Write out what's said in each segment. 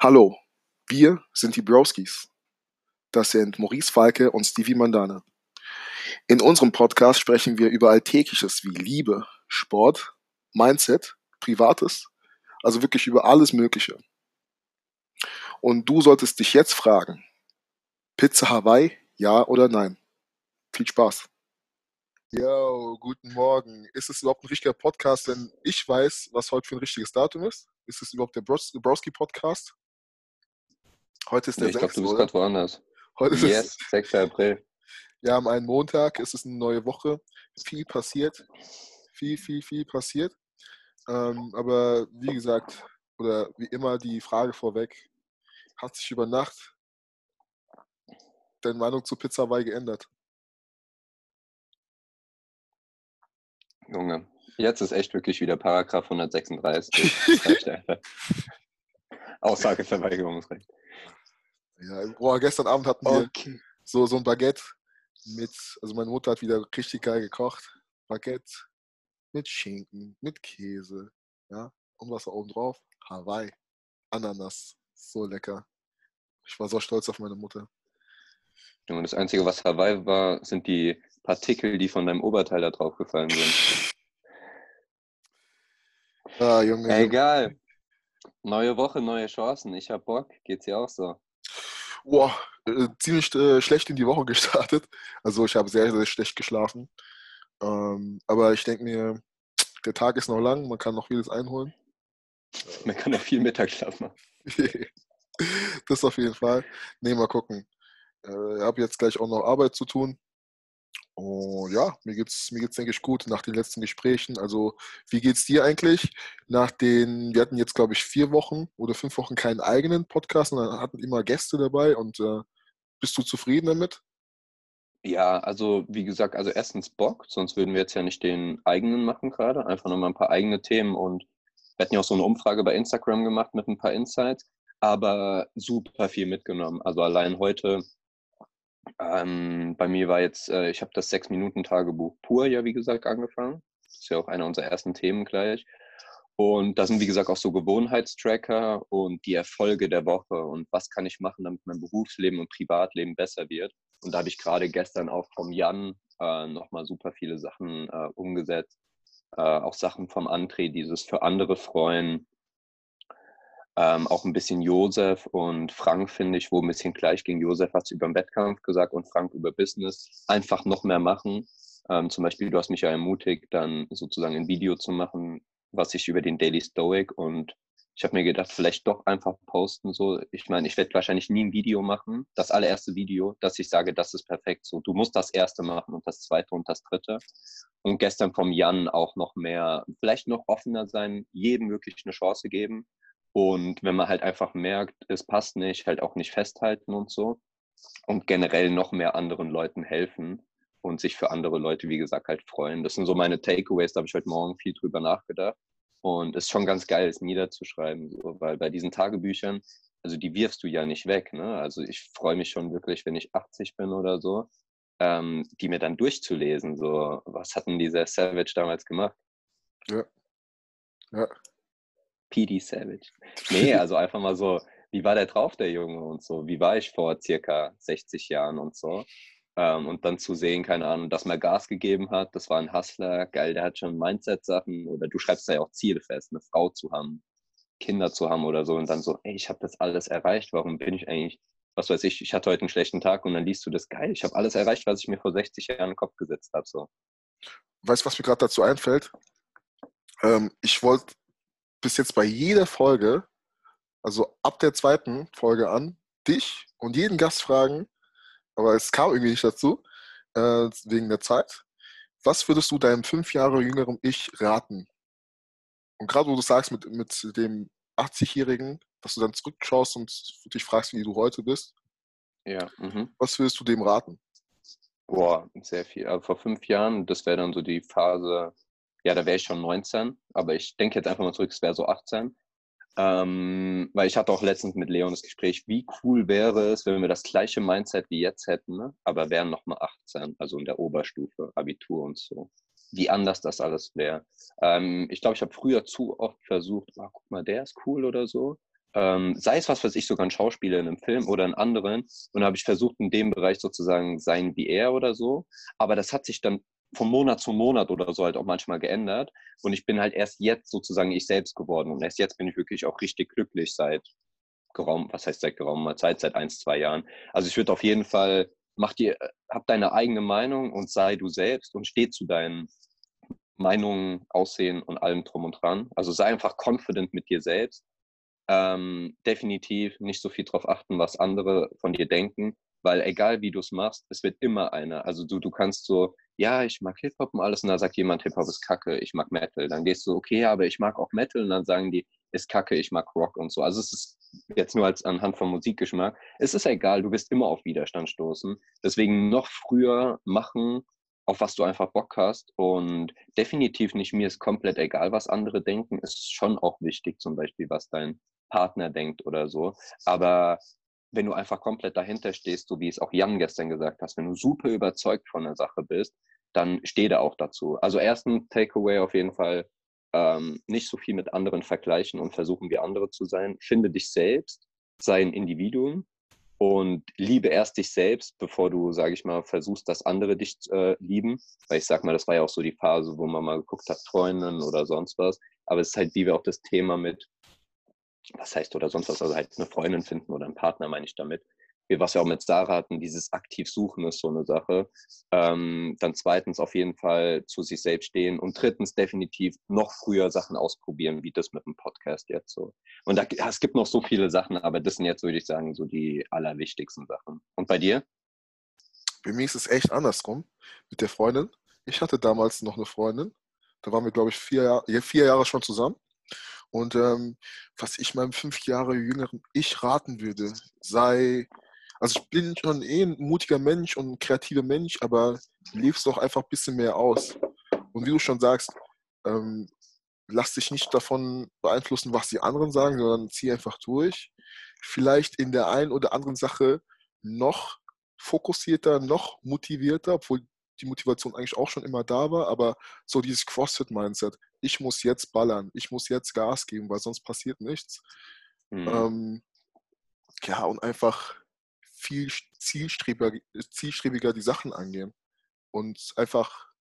Hallo, wir sind die Broskis. Das sind Maurice Falke und Stevie Mandane. In unserem Podcast sprechen wir über Alltägliches wie Liebe, Sport, Mindset, Privates, also wirklich über alles Mögliche. Und du solltest dich jetzt fragen, Pizza Hawaii, ja oder nein? Viel Spaß. Yo, guten Morgen. Ist es überhaupt ein richtiger Podcast, wenn ich weiß, was heute für ein richtiges Datum ist? Ist es überhaupt der Browski Podcast? Heute ist der Nee, ich glaube, 6. du bist gerade woanders. Heute ist Yes, 6. April. Wir haben einen Montag, es ist eine neue Woche. Viel passiert. Viel, viel, viel passiert. Ähm, aber wie gesagt, oder wie immer die Frage vorweg, hat sich über Nacht deine Meinung zu Pizza Hawaii geändert? Junge, jetzt ist echt wirklich wieder Paragraph 136. Das reicht einfach. Aussageverweigerungsrecht. Ja, boah, gestern Abend hatten wir Okay. so, so ein Baguette mit, also meine Mutter hat wieder richtig geil gekocht. Baguette mit Schinken, mit Käse, ja, und was da oben drauf? Hawaii, Ananas, so lecker. Ich war so stolz auf meine Mutter. Junge, das Einzige, was Hawaii war, sind die Partikel, die von deinem Oberteil da drauf gefallen sind. Ah, Junge. Egal. Neue Woche, neue Chancen. Ich hab Bock. Geht's dir auch so? Boah, äh, ziemlich äh, schlecht in die Woche gestartet. Also ich habe sehr, sehr schlecht geschlafen. Ähm, aber ich denke mir, der Tag ist noch lang, man kann noch vieles einholen. Man kann ja viel Mittagsschlaf machen. das auf jeden Fall. Nee, mal gucken. Äh, ich habe jetzt gleich auch noch Arbeit zu tun. Und ja, mir geht's, mir geht's, denke ich, gut nach den letzten Gesprächen. Also, wie geht's dir eigentlich? Nach den, wir hatten jetzt, glaube ich, vier Wochen oder fünf Wochen keinen eigenen Podcast dann hatten immer Gäste dabei und äh, bist du zufrieden damit? Ja, also wie gesagt, also erstens Bock, sonst würden wir jetzt ja nicht den eigenen machen gerade. Einfach nochmal ein paar eigene Themen und wir hatten ja auch so eine Umfrage bei Instagram gemacht mit ein paar Insights, aber super viel mitgenommen. Also allein heute, ähm, bei mir war jetzt, äh, ich habe das Sechs-Minuten-Tagebuch pur ja, wie gesagt, angefangen. Das ist ja auch einer unserer ersten Themen gleich. Und da sind, wie gesagt, auch so Gewohnheitstracker und die Erfolge der Woche und was kann ich machen, damit mein Berufsleben und Privatleben besser wird. Und da habe ich gerade gestern auch vom Jan äh, nochmal super viele Sachen äh, umgesetzt. Äh, auch Sachen vom André, dieses für andere freuen. Ähm, auch ein bisschen Josef und Frank, finde ich, wo ein bisschen gleich ging. Josef hat es über den Wettkampf gesagt und Frank über Business. Einfach noch mehr machen. Ähm, zum Beispiel, du hast mich ja ermutigt, dann sozusagen ein Video zu machen, was ich über den Daily Stoic und ich habe mir gedacht, vielleicht doch einfach posten so. Ich meine, ich werde wahrscheinlich nie ein Video machen, das allererste Video, dass ich sage, das ist perfekt so. Du musst das erste machen und das zweite und das dritte. Und gestern vom Jan auch noch mehr, vielleicht noch offener sein, jedem wirklich eine Chance geben. Und wenn man halt einfach merkt, es passt nicht, halt auch nicht festhalten und so. Und generell noch mehr anderen Leuten helfen und sich für andere Leute, wie gesagt, halt freuen. Das sind so meine Takeaways, da habe ich heute Morgen viel drüber nachgedacht. Und es ist schon ganz geil, es niederzuschreiben, so, weil bei diesen Tagebüchern, also die wirfst du ja nicht weg. Ne? Also ich freue mich schon wirklich, wenn ich 80 bin oder so, ähm, die mir dann durchzulesen. So, was hat denn dieser Savage damals gemacht? Ja. Ja. PD Savage. Nee, also einfach mal so, wie war der drauf, der Junge und so? Wie war ich vor circa 60 Jahren und so? Ähm, und dann zu sehen, keine Ahnung, dass man Gas gegeben hat, das war ein Hustler, geil, der hat schon Mindset-Sachen oder du schreibst da ja auch Ziele fest, eine Frau zu haben, Kinder zu haben oder so und dann so, ey, ich habe das alles erreicht, warum bin ich eigentlich, was weiß ich, ich hatte heute einen schlechten Tag und dann liest du das, geil, ich habe alles erreicht, was ich mir vor 60 Jahren in den Kopf gesetzt habe, so. Weißt du, was mir gerade dazu einfällt? Ähm, ich wollte bis jetzt bei jeder Folge, also ab der zweiten Folge an, dich und jeden Gast fragen, aber es kam irgendwie nicht dazu, äh, wegen der Zeit. Was würdest du deinem fünf Jahre jüngeren Ich raten? Und gerade wo du sagst, mit, mit dem 80-Jährigen, dass du dann zurückschaust und dich fragst, wie du heute bist, Ja, mhm. was würdest du dem raten? Boah, sehr viel. Aber vor fünf Jahren, das wäre dann so die Phase, ja, da wäre ich schon 19, aber ich denke jetzt einfach mal zurück, es wäre so 18. Ähm, weil ich hatte auch letztens mit Leon das Gespräch, wie cool wäre es, wenn wir das gleiche Mindset wie jetzt hätten, ne? aber wären nochmal 18, also in der Oberstufe, Abitur und so. Wie anders das alles wäre. Ähm, ich glaube, ich habe früher zu oft versucht, oh, guck mal, der ist cool oder so. ähm, sei es was weiß ich, sogar ein Schauspieler in einem Film oder in anderen. Und habe ich versucht, in dem Bereich sozusagen sein wie er oder so. Aber das hat sich dann von Monat zu Monat oder so halt auch manchmal geändert. Und ich bin halt erst jetzt sozusagen ich selbst geworden. Und erst jetzt bin ich wirklich auch richtig glücklich seit geraumt, was heißt seit geraumer Zeit, seit ein, zwei Jahren. Also ich würde auf jeden Fall, mach dir, hab deine eigene Meinung und sei du selbst und steh zu deinen Meinungen, Aussehen und allem drum und dran. Also sei einfach confident mit dir selbst. Ähm, definitiv nicht so viel darauf achten, was andere von dir denken, weil egal wie du es machst, es wird immer einer. Also du, du kannst so, ja, ich mag Hip-Hop und alles und da sagt jemand, Hip-Hop ist kacke, ich mag Metal. Dann gehst du, okay, aber ich mag auch Metal und dann sagen die, ist kacke, ich mag Rock und so. Also es ist jetzt nur als anhand von Musikgeschmack. Es ist egal, du wirst immer auf Widerstand stoßen. Deswegen noch früher machen, auf was du einfach Bock hast. Und definitiv nicht mir ist komplett egal, was andere denken. Ist schon auch wichtig, zum Beispiel, was dein Partner denkt oder so. Aber wenn du einfach komplett dahinter stehst, so wie es auch Jan gestern gesagt hast, wenn du super überzeugt von der Sache bist, dann steh da auch dazu. Also ersten Takeaway auf jeden Fall, ähm, nicht so viel mit anderen vergleichen und versuchen wie andere zu sein. Finde dich selbst, sei ein Individuum und liebe erst dich selbst, bevor du, sage ich mal, versuchst, dass andere dich äh, lieben. Weil ich sag mal, das war ja auch so die Phase, wo man mal geguckt hat, Freundinnen oder sonst was. Aber es ist halt, wie wir auch das Thema mit, was heißt oder sonst was, also halt eine Freundin finden oder einen Partner, meine ich damit, was wir auch mit Sarah hatten, dieses aktiv suchen ist so eine Sache. Ähm, dann zweitens auf jeden Fall zu sich selbst stehen und drittens definitiv noch früher Sachen ausprobieren, wie das mit dem Podcast jetzt so. Und da, es gibt noch so viele Sachen, aber das sind jetzt, würde ich sagen, so die allerwichtigsten Sachen. Und bei dir? Bei mir ist es echt andersrum mit der Freundin. Ich hatte damals noch eine Freundin. Da waren wir, glaube ich, vier, vier Jahre schon zusammen. Und ähm, was ich meinem fünf Jahre jüngeren Ich raten würde, sei also ich bin schon eh ein mutiger Mensch und ein kreativer Mensch, aber lebst doch einfach ein bisschen mehr aus. Und wie du schon sagst, ähm, lass dich nicht davon beeinflussen, was die anderen sagen, sondern zieh einfach durch. Vielleicht in der einen oder anderen Sache noch fokussierter, noch motivierter, obwohl die Motivation eigentlich auch schon immer da war, aber so dieses CrossFit-Mindset, ich muss jetzt ballern, ich muss jetzt Gas geben, weil sonst passiert nichts. Mhm. Ähm, ja, und einfach viel zielstrebiger, zielstrebiger die Sachen angehen. Und einfach,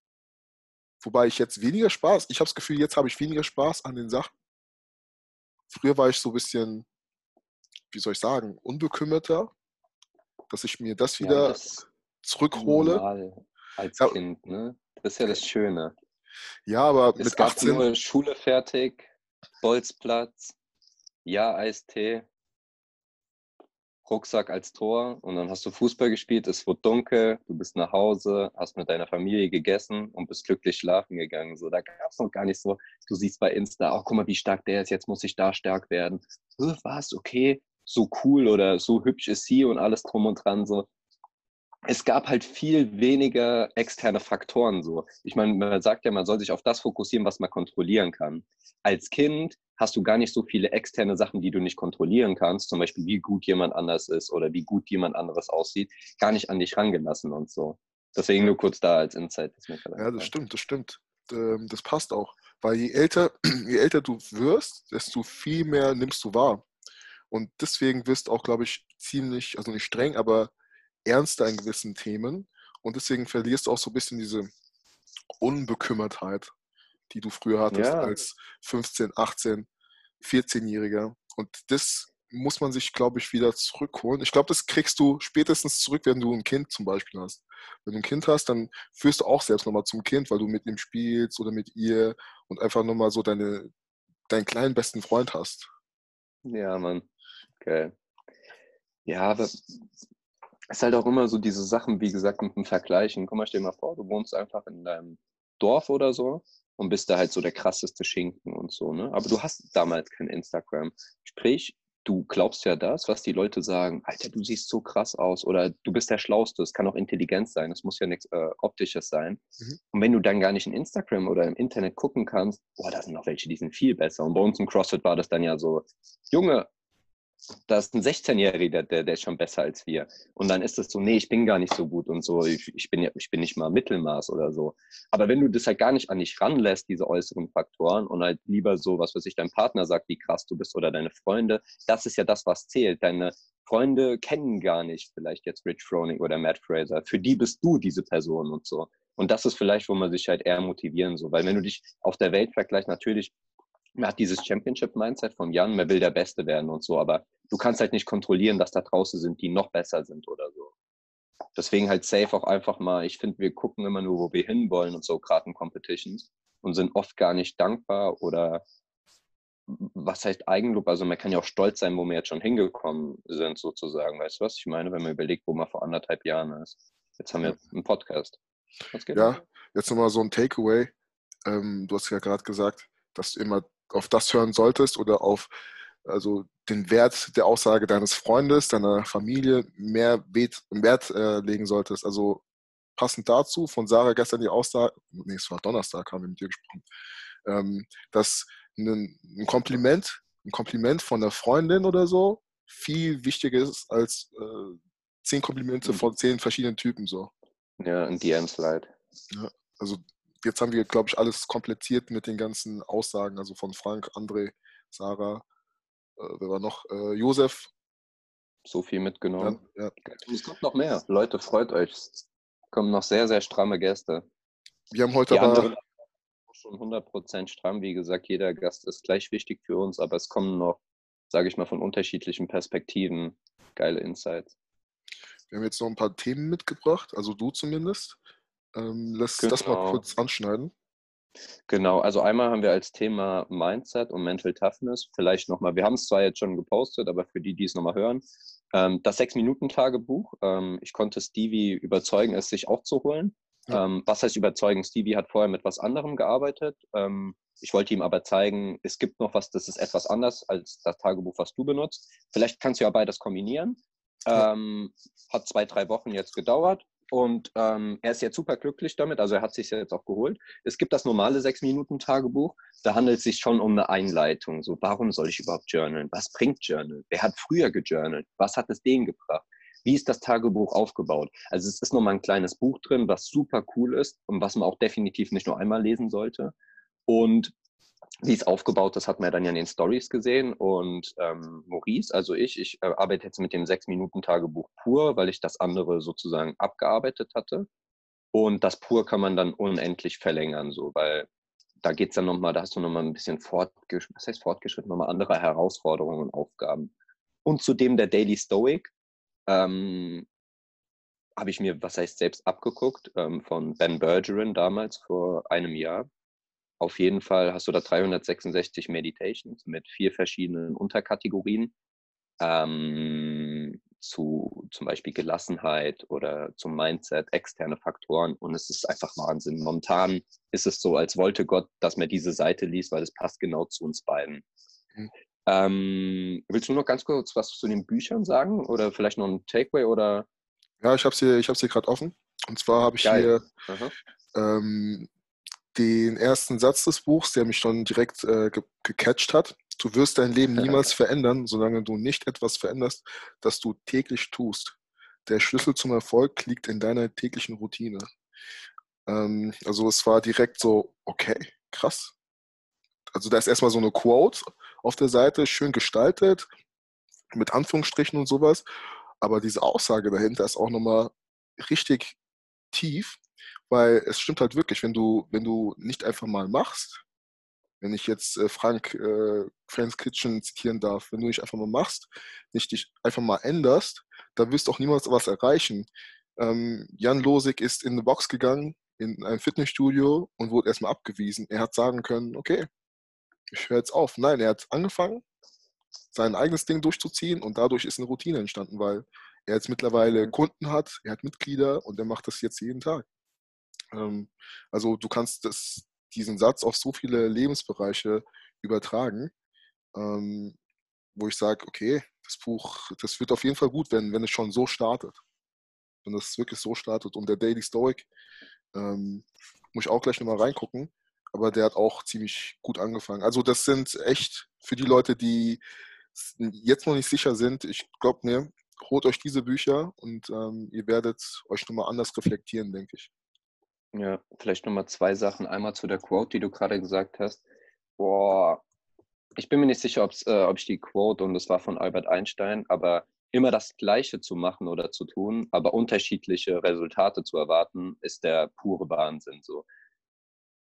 wobei ich jetzt weniger Spaß, ich habe das Gefühl, jetzt habe ich weniger Spaß an den Sachen. Früher war ich so ein bisschen, wie soll ich sagen, unbekümmerter, dass ich mir das wieder ja, das zurückhole. Als ja. Kind, ne? Das ist ja das Schöne. Ja, aber es mit gab 18... nur Schule fertig, Bolzplatz, ja, Eistee, Rucksack als Tor und dann hast du Fußball gespielt, es wurde dunkel, du bist nach Hause, hast mit deiner Familie gegessen und bist glücklich schlafen gegangen. So, da gab es noch gar nicht so, du siehst bei Insta, auch oh, guck mal, wie stark der ist, jetzt muss ich da stark werden. Was, okay, so cool oder so hübsch ist sie und alles drum und dran. So, es gab halt viel weniger externe Faktoren so. Ich meine, man sagt ja, man soll sich auf das fokussieren, was man kontrollieren kann. Als Kind hast du gar nicht so viele externe Sachen, die du nicht kontrollieren kannst, zum Beispiel wie gut jemand anders ist oder wie gut jemand anderes aussieht, gar nicht an dich rangelassen und so. Deswegen nur kurz da als Insight. ja, das stimmt, das stimmt. Ähm, das passt auch. Weil je älter, je älter du wirst, desto viel mehr nimmst du wahr. Und deswegen wirst du auch, glaube ich, ziemlich, also nicht streng, aber ernster in gewissen Themen und deswegen verlierst du auch so ein bisschen diese Unbekümmertheit, die du früher hattest ja. als 15, 18, 14-Jähriger. Und das muss man sich, glaube ich, wieder zurückholen. Ich glaube, das kriegst du spätestens zurück, wenn du ein Kind zum Beispiel hast. Wenn du ein Kind hast, dann führst du auch selbst nochmal zum Kind, weil du mit ihm spielst oder mit ihr und einfach nochmal so deine, deinen kleinen besten Freund hast. Ja, Mann. Okay. Ja, aber ist halt auch immer so diese Sachen, wie gesagt, mit dem Vergleichen. Guck mal, stell dir mal vor, du wohnst einfach in deinem Dorf oder so und bist da halt so der krasseste Schinken und so, ne? Aber du hast damals kein Instagram. Sprich, du glaubst ja das, was die Leute sagen, Alter, du siehst so krass aus oder du bist der Schlauste. Es kann auch Intelligenz sein, es muss ja nichts äh, Optisches sein. Mhm. Und wenn du dann gar nicht in Instagram oder im Internet gucken kannst, boah, da sind noch welche, die sind viel besser. Und bei uns im CrossFit war das dann ja so, Junge, da ist ein 16-Jähriger, der, der ist schon besser als wir. Und dann ist es so, nee, ich bin gar nicht so gut und so, ich, ich, bin, ich bin nicht mal Mittelmaß oder so. Aber wenn du das halt gar nicht an dich ranlässt, diese äußeren Faktoren, und halt lieber so, was weiß ich, dein Partner sagt, wie krass du bist oder deine Freunde, das ist ja das, was zählt. Deine Freunde kennen gar nicht vielleicht jetzt Rich Froning oder Matt Fraser. Für die bist du diese Person und so. Und das ist vielleicht, wo man sich halt eher motivieren so. Weil wenn du dich auf der Welt vergleichst, natürlich man hat dieses Championship-Mindset von Jan, man will der Beste werden und so, aber du kannst halt nicht kontrollieren, dass da draußen sind, die noch besser sind oder so. Deswegen halt safe auch einfach mal, ich finde, wir gucken immer nur, wo wir hinwollen und so, gerade in Competitions und sind oft gar nicht dankbar oder was heißt Eigenlob? Also man kann ja auch stolz sein, wo wir jetzt schon hingekommen sind, sozusagen. Weißt du, was ich meine, wenn man überlegt, wo man vor anderthalb Jahren ist? Jetzt haben wir einen Podcast. ja, jetzt nochmal so ein Takeaway. Ähm, du hast ja gerade gesagt, dass du immer auf das hören solltest oder auf also den Wert der Aussage deines Freundes, deiner Familie mehr Wert äh, legen solltest. Also passend dazu von Sarah gestern die Aussage, nee, es war Donnerstag, haben wir mit dir gesprochen, ähm, dass ein, ein, Kompliment, ein Kompliment von der Freundin oder so viel wichtiger ist als äh, zehn Komplimente mhm. von zehn verschiedenen Typen so. Ja, ein DM-Slide. Ja, also jetzt haben wir, glaube ich, alles komplettiert mit den ganzen Aussagen, also von Frank, André, Sarah, äh, wer war noch? Äh, Josef. So viel mitgenommen. Ja, ja. Es kommt noch mehr. Leute, freut euch. Es kommen noch sehr, sehr stramme Gäste. Wir haben heute Die aber. Schon 100% stramm. Wie gesagt, jeder Gast ist gleich wichtig für uns, aber es kommen noch, sage ich mal, von unterschiedlichen Perspektiven geile Insights. Wir haben jetzt noch ein paar Themen mitgebracht, also du zumindest. Ähm, lass genau. das mal genau. kurz anschneiden. Genau, also einmal haben wir als Thema Mindset und Mental Toughness, vielleicht nochmal, wir haben es zwar jetzt schon gepostet, aber für die, die es nochmal hören, ähm, das Sechs-Minuten-Tagebuch. Ähm, ich konnte Stevie überzeugen, es sich auch zu holen. Ja. Ähm, was heißt überzeugen? Stevie hat vorher mit was anderem gearbeitet. Ähm, ich wollte ihm aber zeigen, es gibt noch was, das ist etwas anders als das Tagebuch, was du benutzt. Vielleicht kannst du ja beides kombinieren. Ja. Ähm, hat zwei, drei Wochen jetzt gedauert. Und ähm, er ist jetzt super glücklich damit, also er hat sich jetzt auch geholt. Es gibt das normale Sechs-Minuten-Tagebuch, da handelt es sich schon um eine Einleitung. So, warum soll ich überhaupt journalen? Was bringt Journal? Wer hat früher gejournalt? Was hat es denen gebracht? Wie ist das Tagebuch aufgebaut? Also es ist nochmal ein kleines Buch drin, was super cool ist und was man auch definitiv nicht nur einmal lesen sollte. Und wie es aufgebaut ist, hat man dann ja in den Stories gesehen. Und ähm, Maurice, also ich, ich äh, arbeite jetzt mit dem Sechs-Minuten-Tagebuch pur, weil ich das andere sozusagen abgearbeitet hatte. Und das pur kann man dann unendlich verlängern, so, weil da geht es dann nochmal, da hast du nochmal ein bisschen fortgeschritten, was heißt fortgeschritten, nochmal andere Herausforderungen und Aufgaben. Und zudem der Daily Stoic ähm, habe ich mir, was heißt selbst abgeguckt, ähm, von Ben Bergeron damals vor einem Jahr auf jeden Fall hast du da 366 Meditations mit vier verschiedenen Unterkategorien ähm, zu zum Beispiel Gelassenheit oder zum Mindset, externe Faktoren. Und es ist einfach Wahnsinn. Momentan ist es so, als wollte Gott, dass man diese Seite liest, weil es passt genau zu uns beiden. Mhm. Ähm, willst du noch ganz kurz was zu den Büchern sagen oder vielleicht noch ein Takeaway oder? Ja, ich habe sie, ich habe sie gerade offen. Und zwar habe ich Geil. hier ähm, den ersten Satz des Buchs, der mich schon direkt äh, ge gecatcht hat. Du wirst dein Leben niemals verändern, solange du nicht etwas veränderst, das du täglich tust. Der Schlüssel zum Erfolg liegt in deiner täglichen Routine. Ähm, also es war direkt so, okay, krass. Also da ist erstmal so eine Quote auf der Seite, schön gestaltet, mit Anführungsstrichen und sowas. Aber diese Aussage dahinter ist auch nochmal richtig tief weil es stimmt halt wirklich, wenn du, wenn du nicht einfach mal machst, wenn ich jetzt äh, Frank äh, Friends Kitchen zitieren darf, wenn du nicht einfach mal machst, nicht dich einfach mal änderst, dann wirst du auch niemals was erreichen. Ähm, Jan Losig ist in eine Box gegangen, in ein Fitnessstudio und wurde erstmal abgewiesen. Er hat sagen können, okay, ich höre jetzt auf. Nein, er hat angefangen, sein eigenes Ding durchzuziehen und dadurch ist eine Routine entstanden, weil er jetzt mittlerweile Kunden hat, er hat Mitglieder und er macht das jetzt jeden Tag. Ähm, also du kannst das, diesen Satz auf so viele Lebensbereiche übertragen, ähm, wo ich sage, okay, das Buch, das wird auf jeden Fall gut, wenn, wenn es schon so startet. Wenn es wirklich so startet. Und der Daily Stoic, ähm, muss ich auch gleich nochmal reingucken, aber der hat auch ziemlich gut angefangen. Also das sind echt für die Leute, die jetzt noch nicht sicher sind, ich glaube mir, holt euch diese Bücher und ähm, ihr werdet euch nochmal anders reflektieren, denke ich. Ja, vielleicht nochmal zwei Sachen. Einmal zu der Quote, die du gerade gesagt hast. Boah, ich bin mir nicht sicher, äh, ob ich die Quote, und das war von Albert Einstein, aber immer das Gleiche zu machen oder zu tun, aber unterschiedliche Resultate zu erwarten, ist der pure Wahnsinn. So.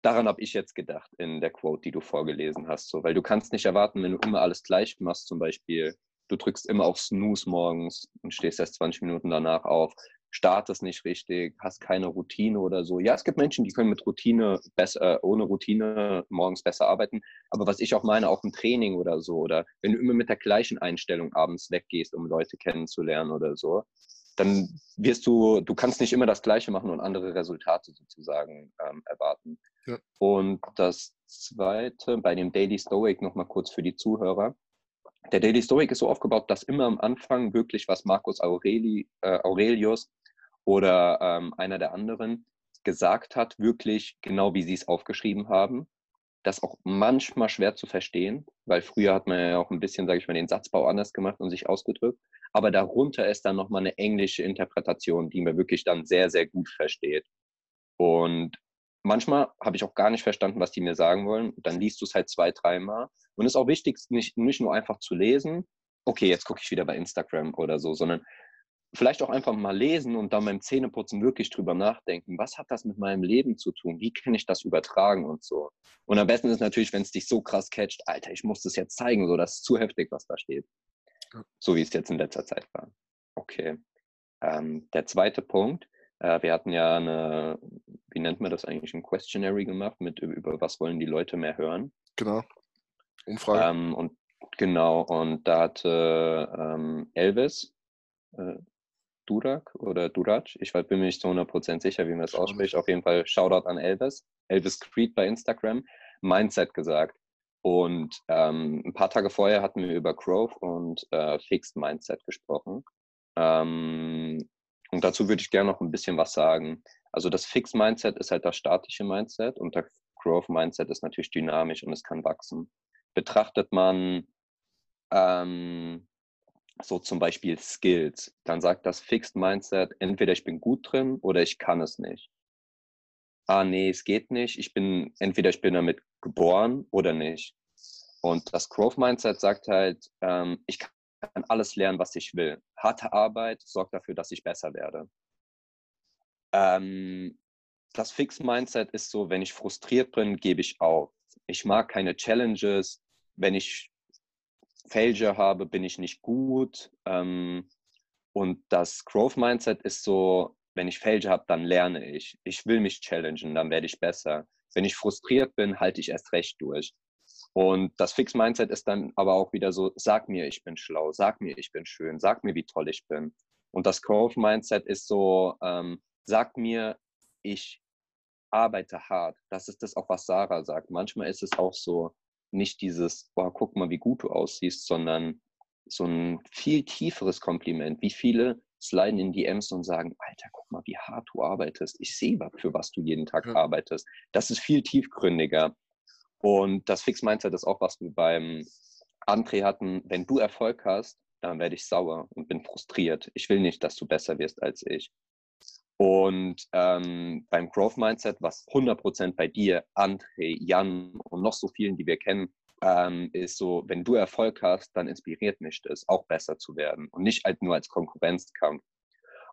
Daran habe ich jetzt gedacht in der Quote, die du vorgelesen hast. So. Weil du kannst nicht erwarten, wenn du immer alles gleich machst, zum Beispiel, du drückst immer auf Snooze morgens und stehst erst 20 Minuten danach auf, startest nicht richtig, hast keine Routine oder so. Ja, es gibt Menschen, die können mit Routine besser, äh, ohne Routine morgens besser arbeiten. Aber was ich auch meine, auch im Training oder so, oder wenn du immer mit der gleichen Einstellung abends weggehst, um Leute kennenzulernen oder so, dann wirst du, du kannst nicht immer das Gleiche machen und andere Resultate sozusagen ähm, erwarten. Ja. Und das zweite, bei dem Daily Stoic nochmal kurz für die Zuhörer. Der Daily Stoic ist so aufgebaut, dass immer am Anfang wirklich, was Marcus Aureli, äh, Aurelius oder ähm, einer der anderen gesagt hat, wirklich genau wie sie es aufgeschrieben haben. Das auch manchmal schwer zu verstehen, weil früher hat man ja auch ein bisschen, sage ich mal, den Satzbau anders gemacht und sich ausgedrückt. Aber darunter ist dann nochmal eine englische Interpretation, die man wirklich dann sehr, sehr gut versteht. Und manchmal habe ich auch gar nicht verstanden, was die mir sagen wollen. Dann liest du es halt zwei, dreimal. Und es ist auch wichtig, nicht, nicht nur einfach zu lesen, okay, jetzt gucke ich wieder bei Instagram oder so, sondern vielleicht auch einfach mal lesen und dann beim Zähneputzen wirklich drüber nachdenken, was hat das mit meinem Leben zu tun? Wie kann ich das übertragen und so? Und am besten ist natürlich, wenn es dich so krass catcht, Alter, ich muss das jetzt zeigen, so das ist zu heftig, was da steht. So wie es jetzt in letzter Zeit war. Okay. Ähm, der zweite Punkt, äh, wir hatten ja eine, wie nennt man das eigentlich, ein Questionary gemacht mit über was wollen die Leute mehr hören. Genau. Umfrage. Ähm, und genau, und da hatte ähm, Elvis äh, Durak oder Durac. Ich bin mir nicht zu 100% sicher, wie man das ausspricht. Auf jeden Fall Shoutout an Elvis. Elvis Creed bei Instagram. Mindset gesagt. Und ähm, ein paar Tage vorher hatten wir über Growth und äh, Fixed Mindset gesprochen. Ähm, und dazu würde ich gerne noch ein bisschen was sagen. Also das Fixed Mindset ist halt das statische Mindset und das Growth Mindset ist natürlich dynamisch und es kann wachsen. Betrachtet man ähm, so zum Beispiel Skills, dann sagt das Fixed Mindset, entweder ich bin gut drin oder ich kann es nicht. Ah, nee, es geht nicht. Ich bin, entweder ich bin damit geboren oder nicht. Und das Growth Mindset sagt halt, ähm, ich kann alles lernen, was ich will. Harte Arbeit sorgt dafür, dass ich besser werde. Ähm, das Fixed Mindset ist so, wenn ich frustriert bin, gebe ich auf. Ich mag keine Challenges. Wenn ich Failure habe, bin ich nicht gut. Ähm, und das Growth Mindset ist so, wenn ich Failure habe, dann lerne ich. Ich will mich challengen, dann werde ich besser. Wenn ich frustriert bin, halte ich erst recht durch. Und das Fix Mindset ist dann aber auch wieder so, sag mir, ich bin schlau, sag mir, ich bin schön, sag mir, wie toll ich bin. Und das Growth Mindset ist so, ähm, sag mir, ich arbeite hart. Das ist das auch, was Sarah sagt. Manchmal ist es auch so, nicht dieses, boah, guck mal, wie gut du aussiehst, sondern so ein viel tieferes Kompliment. Wie viele sliden in DMs und sagen, Alter, guck mal, wie hart du arbeitest. Ich sehe, für was du jeden Tag ja. arbeitest. Das ist viel tiefgründiger. Und das Fix Mindset ist auch, was wir beim André hatten. Wenn du Erfolg hast, dann werde ich sauer und bin frustriert. Ich will nicht, dass du besser wirst als ich. Und ähm, beim Growth Mindset, was 100% bei dir, André, Jan und noch so vielen, die wir kennen, ähm, ist so, wenn du Erfolg hast, dann inspiriert mich das, auch besser zu werden und nicht halt nur als Konkurrenzkampf.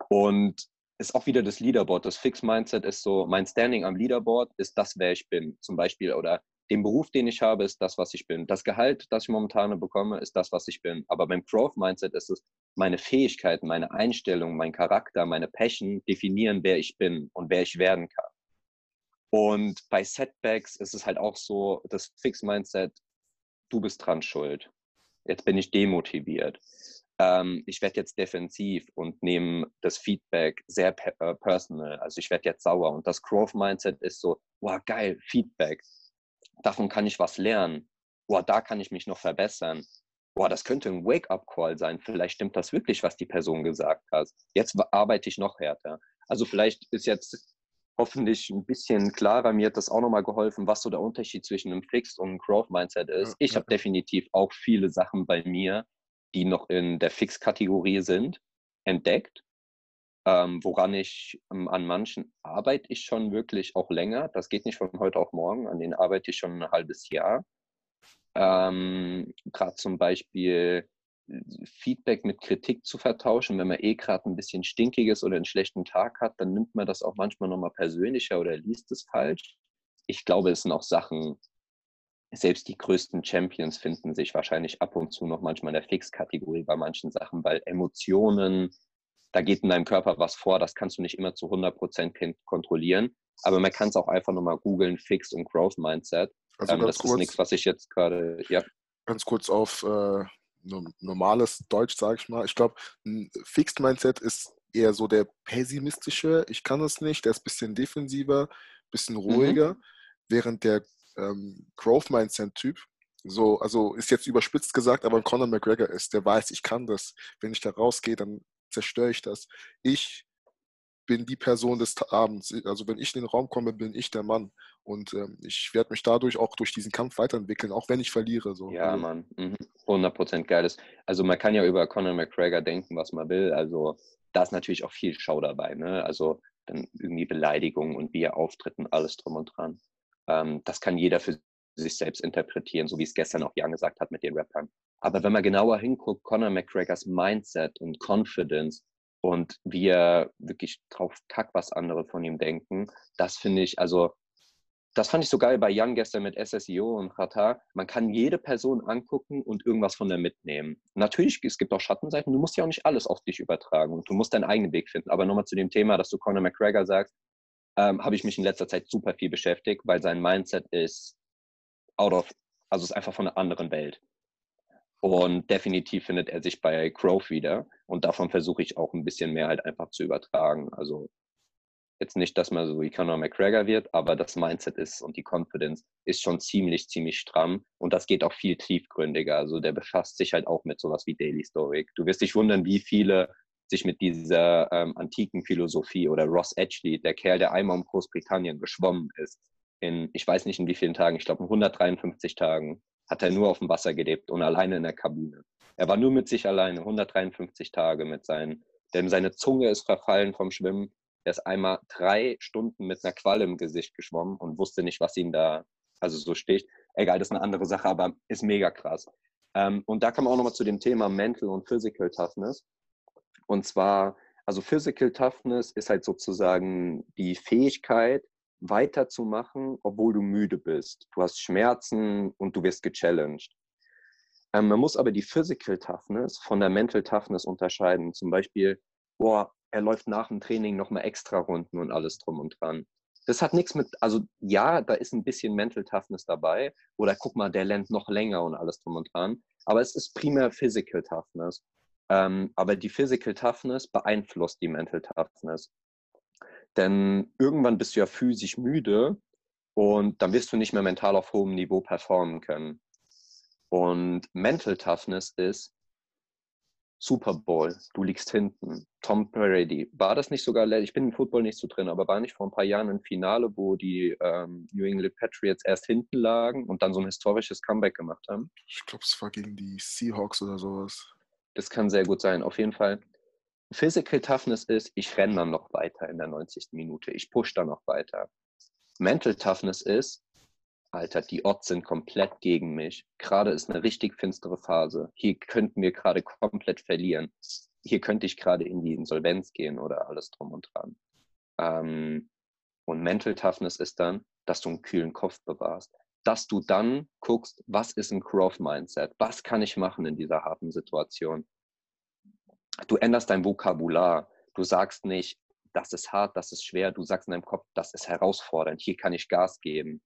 Und ist auch wieder das Leaderboard. Das Fix Mindset ist so, mein Standing am Leaderboard ist das, wer ich bin, zum Beispiel, oder den Beruf, den ich habe, ist das, was ich bin. Das Gehalt, das ich momentan bekomme, ist das, was ich bin. Aber beim Growth Mindset ist es, meine Fähigkeiten, meine Einstellung, mein Charakter, meine Passion definieren, wer ich bin und wer ich werden kann. Und bei Setbacks ist es halt auch so, das Fix Mindset, du bist dran schuld. Jetzt bin ich demotiviert. Ähm, ich werde jetzt defensiv und nehme das Feedback sehr äh, personal. Also ich werde jetzt sauer. Und das Growth Mindset ist so, wow, geil, Feedback davon kann ich was lernen. Boah, da kann ich mich noch verbessern. Boah, das könnte ein Wake-up-Call sein. Vielleicht stimmt das wirklich, was die Person gesagt hat. Jetzt arbeite ich noch härter. Also vielleicht ist jetzt hoffentlich ein bisschen klarer. Mir hat das auch nochmal geholfen, was so der Unterschied zwischen einem Fixed und einem Growth Mindset ist. Ich habe definitiv auch viele Sachen bei mir, die noch in der Fix-Kategorie sind, entdeckt. Ähm, woran ich ähm, an manchen arbeite ich schon wirklich auch länger. Das geht nicht von heute auf morgen. An denen arbeite ich schon ein halbes Jahr. Ähm, Gerade zum Beispiel Feedback mit Kritik zu vertauschen. Wenn man eh gerade ein bisschen stinkiges oder einen schlechten Tag hat, dann nimmt man das auch manchmal nochmal persönlicher oder liest es falsch. Ich glaube, es sind auch Sachen, selbst die größten Champions finden sich wahrscheinlich ab und zu noch manchmal in der Fix-Kategorie bei manchen Sachen, weil Emotionen, da geht in deinem Körper was vor, das kannst du nicht immer zu 100% kontrollieren. Aber man kann es auch einfach nochmal googeln, Fix und Growth Mindset. Also ähm, das kurz, ist nichts, was ich jetzt gerade, ja. Ganz kurz auf äh, normales Deutsch, sage ich mal. Ich glaube, ein Fixed Mindset ist eher so der pessimistische, ich kann das nicht, der ist ein bisschen defensiver, ein bisschen mhm. ruhiger, mhm. während der ähm, Growth Mindset-Typ, so, also ist jetzt überspitzt gesagt, aber ein Conor McGregor ist, der weiß, ich kann das. Wenn ich da rausgehe, dann zerstöre ich das. Ich bin die Person des Abends. Also wenn ich in den Raum komme, bin ich der Mann. Und ähm, ich werde mich dadurch auch durch diesen Kampf weiterentwickeln, auch wenn ich verliere. So. Ja, also, Mann. Mhm. 100% geiles. Also man kann ja über Conor McGregor denken, was man will. Also da ist natürlich auch viel Schau dabei. Ne? Also dann irgendwie Beleidigungen und wie er auftritt und alles drum und dran. Ähm, das kann jeder für sich selbst interpretieren, so wie es gestern auch Jan gesagt hat mit den Rappern. Aber wenn man genauer hinguckt, Conor McGregors Mindset und Confidence und wie er wirklich drauf kackt, was andere von ihm denken, das finde ich, also das fand ich so geil bei Jan gestern mit SSIO und Qatar. Man kann jede Person angucken und irgendwas von der mitnehmen. Natürlich, es gibt auch Schattenseiten. Du musst ja auch nicht alles auf dich übertragen und du musst deinen eigenen Weg finden. Aber nochmal zu dem Thema, dass du Conor McGregor sagst, ähm, habe ich mich in letzter Zeit super viel beschäftigt, weil sein Mindset ist out of, also ist einfach von einer anderen Welt. Und definitiv findet er sich bei Growth wieder. Und davon versuche ich auch ein bisschen mehr halt einfach zu übertragen. Also jetzt nicht, dass man so wie Conor McGregor wird, aber das Mindset ist und die Confidence ist schon ziemlich, ziemlich stramm. Und das geht auch viel tiefgründiger. Also der befasst sich halt auch mit sowas wie Daily Stoic. Du wirst dich wundern, wie viele sich mit dieser ähm, antiken Philosophie oder Ross Edgley, der Kerl, der einmal um Großbritannien geschwommen ist, in, ich weiß nicht in wie vielen Tagen, ich glaube in 153 Tagen, hat er nur auf dem Wasser gelebt und alleine in der Kabine. Er war nur mit sich alleine, 153 Tage mit seinen, denn seine Zunge ist verfallen vom Schwimmen. Er ist einmal drei Stunden mit einer Qualle im Gesicht geschwommen und wusste nicht, was ihn da, also so sticht. Egal, das ist eine andere Sache, aber ist mega krass. Ähm, und da kommen wir auch nochmal zu dem Thema Mental und Physical Toughness. Und zwar, also Physical Toughness ist halt sozusagen die Fähigkeit, weiterzumachen, obwohl du müde bist. Du hast Schmerzen und du wirst gechallenged. Ähm, man muss aber die Physical Toughness von der Mental Toughness unterscheiden. Zum Beispiel, boah, er läuft nach dem Training nochmal extra Runden und alles drum und dran. Das hat nichts mit, also ja, da ist ein bisschen Mental Toughness dabei. Oder guck mal, der lernt noch länger und alles drum und dran. Aber es ist primär Physical Toughness. Ähm, aber die Physical Toughness beeinflusst die Mental Toughness. Denn irgendwann bist du ja physisch müde und dann wirst du nicht mehr mental auf hohem Niveau performen können. Und Mental Toughness ist Super Bowl, du liegst hinten. Tom Brady, war das nicht sogar, ich bin im Football nicht so drin, aber war nicht vor ein paar Jahren ein Finale, wo die ähm, New England Patriots erst hinten lagen und dann so ein historisches Comeback gemacht haben? Ich glaube, es war gegen die Seahawks oder sowas. Das kann sehr gut sein. Auf jeden Fall Physical Toughness ist, ich renne dann noch weiter in der 90. Minute, ich push dann noch weiter. Mental Toughness ist, Alter, die Odds sind komplett gegen mich. Gerade ist eine richtig finstere Phase. Hier könnten wir gerade komplett verlieren. Hier könnte ich gerade in die Insolvenz gehen oder alles drum und dran. Ähm, und Mental Toughness ist dann, dass du einen kühlen Kopf bewahrst. Dass du dann guckst, was ist ein Growth Mindset? Was kann ich machen in dieser harten Situation? du änderst dein Vokabular. Du sagst nicht, das ist hart, das ist schwer. Du sagst in deinem Kopf, das ist herausfordernd. Hier kann ich Gas geben.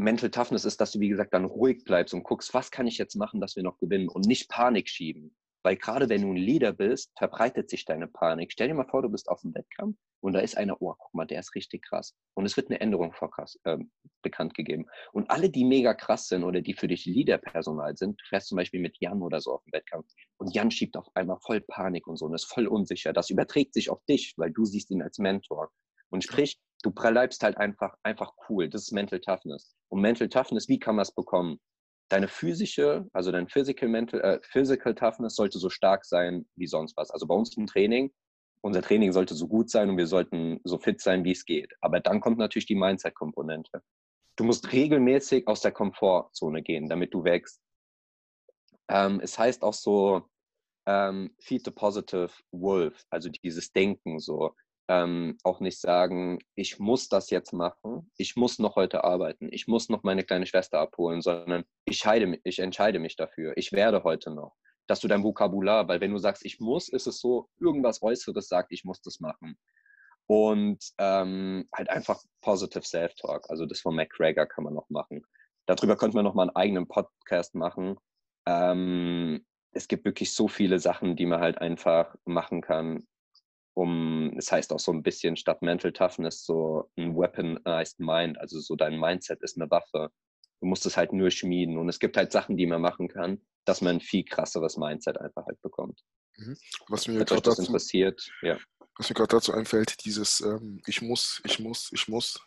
Mental Toughness ist, dass du, wie gesagt, dann ruhig bleibst und guckst, was kann ich jetzt machen, dass wir noch gewinnen und nicht Panik schieben. Weil gerade wenn du ein Leader bist, verbreitet sich deine Panik. Stell dir mal vor, du bist auf dem Wettkampf und da ist einer, oh, guck mal, der ist richtig krass. Und es wird eine Änderung krass, äh, bekannt gegeben. Und alle, die mega krass sind oder die für dich Leaderpersonal sind, du fährst zum Beispiel mit Jan oder so auf dem Wettkampf und Jan schiebt auf einmal voll Panik und so und ist voll unsicher. Das überträgt sich auf dich, weil du siehst ihn als Mentor. Und sprich, du bleibst halt einfach, einfach cool. Das ist Mental Toughness. Und Mental Toughness, wie kann man es bekommen? Deine physische, also dein Physical, Mental, äh, Physical Toughness sollte so stark sein wie sonst was. Also bei uns im Training, unser Training sollte so gut sein und wir sollten so fit sein, wie es geht. Aber dann kommt natürlich die Mindset-Komponente. Du musst regelmäßig aus der Komfortzone gehen, damit du wächst. Ähm, es heißt auch so, ähm, feed the positive wolf, also dieses Denken so ähm, auch nicht sagen, ich muss das jetzt machen, ich muss noch heute arbeiten, ich muss noch meine kleine Schwester abholen, sondern ich, scheide, ich entscheide mich dafür, ich werde heute noch. Dass du dein Vokabular, weil wenn du sagst, ich muss, ist es so, irgendwas Äußeres sagt, ich muss das machen. Und ähm, halt einfach positive Self-Talk, also das von McGregor kann man noch machen. Darüber könnte man noch mal einen eigenen Podcast machen. Ähm, es gibt wirklich so viele Sachen, die man halt einfach machen kann, um, es das heißt auch so ein bisschen statt Mental Toughness so ein Weaponized Mind, also so dein Mindset ist eine Waffe. Du musst es halt nur schmieden und es gibt halt Sachen, die man machen kann, dass man ein viel krasseres Mindset einfach halt bekommt. Mhm. Was mir gerade dazu, interessiert, ja. Was mir gerade dazu einfällt, dieses ähm, ich muss, ich muss, ich muss,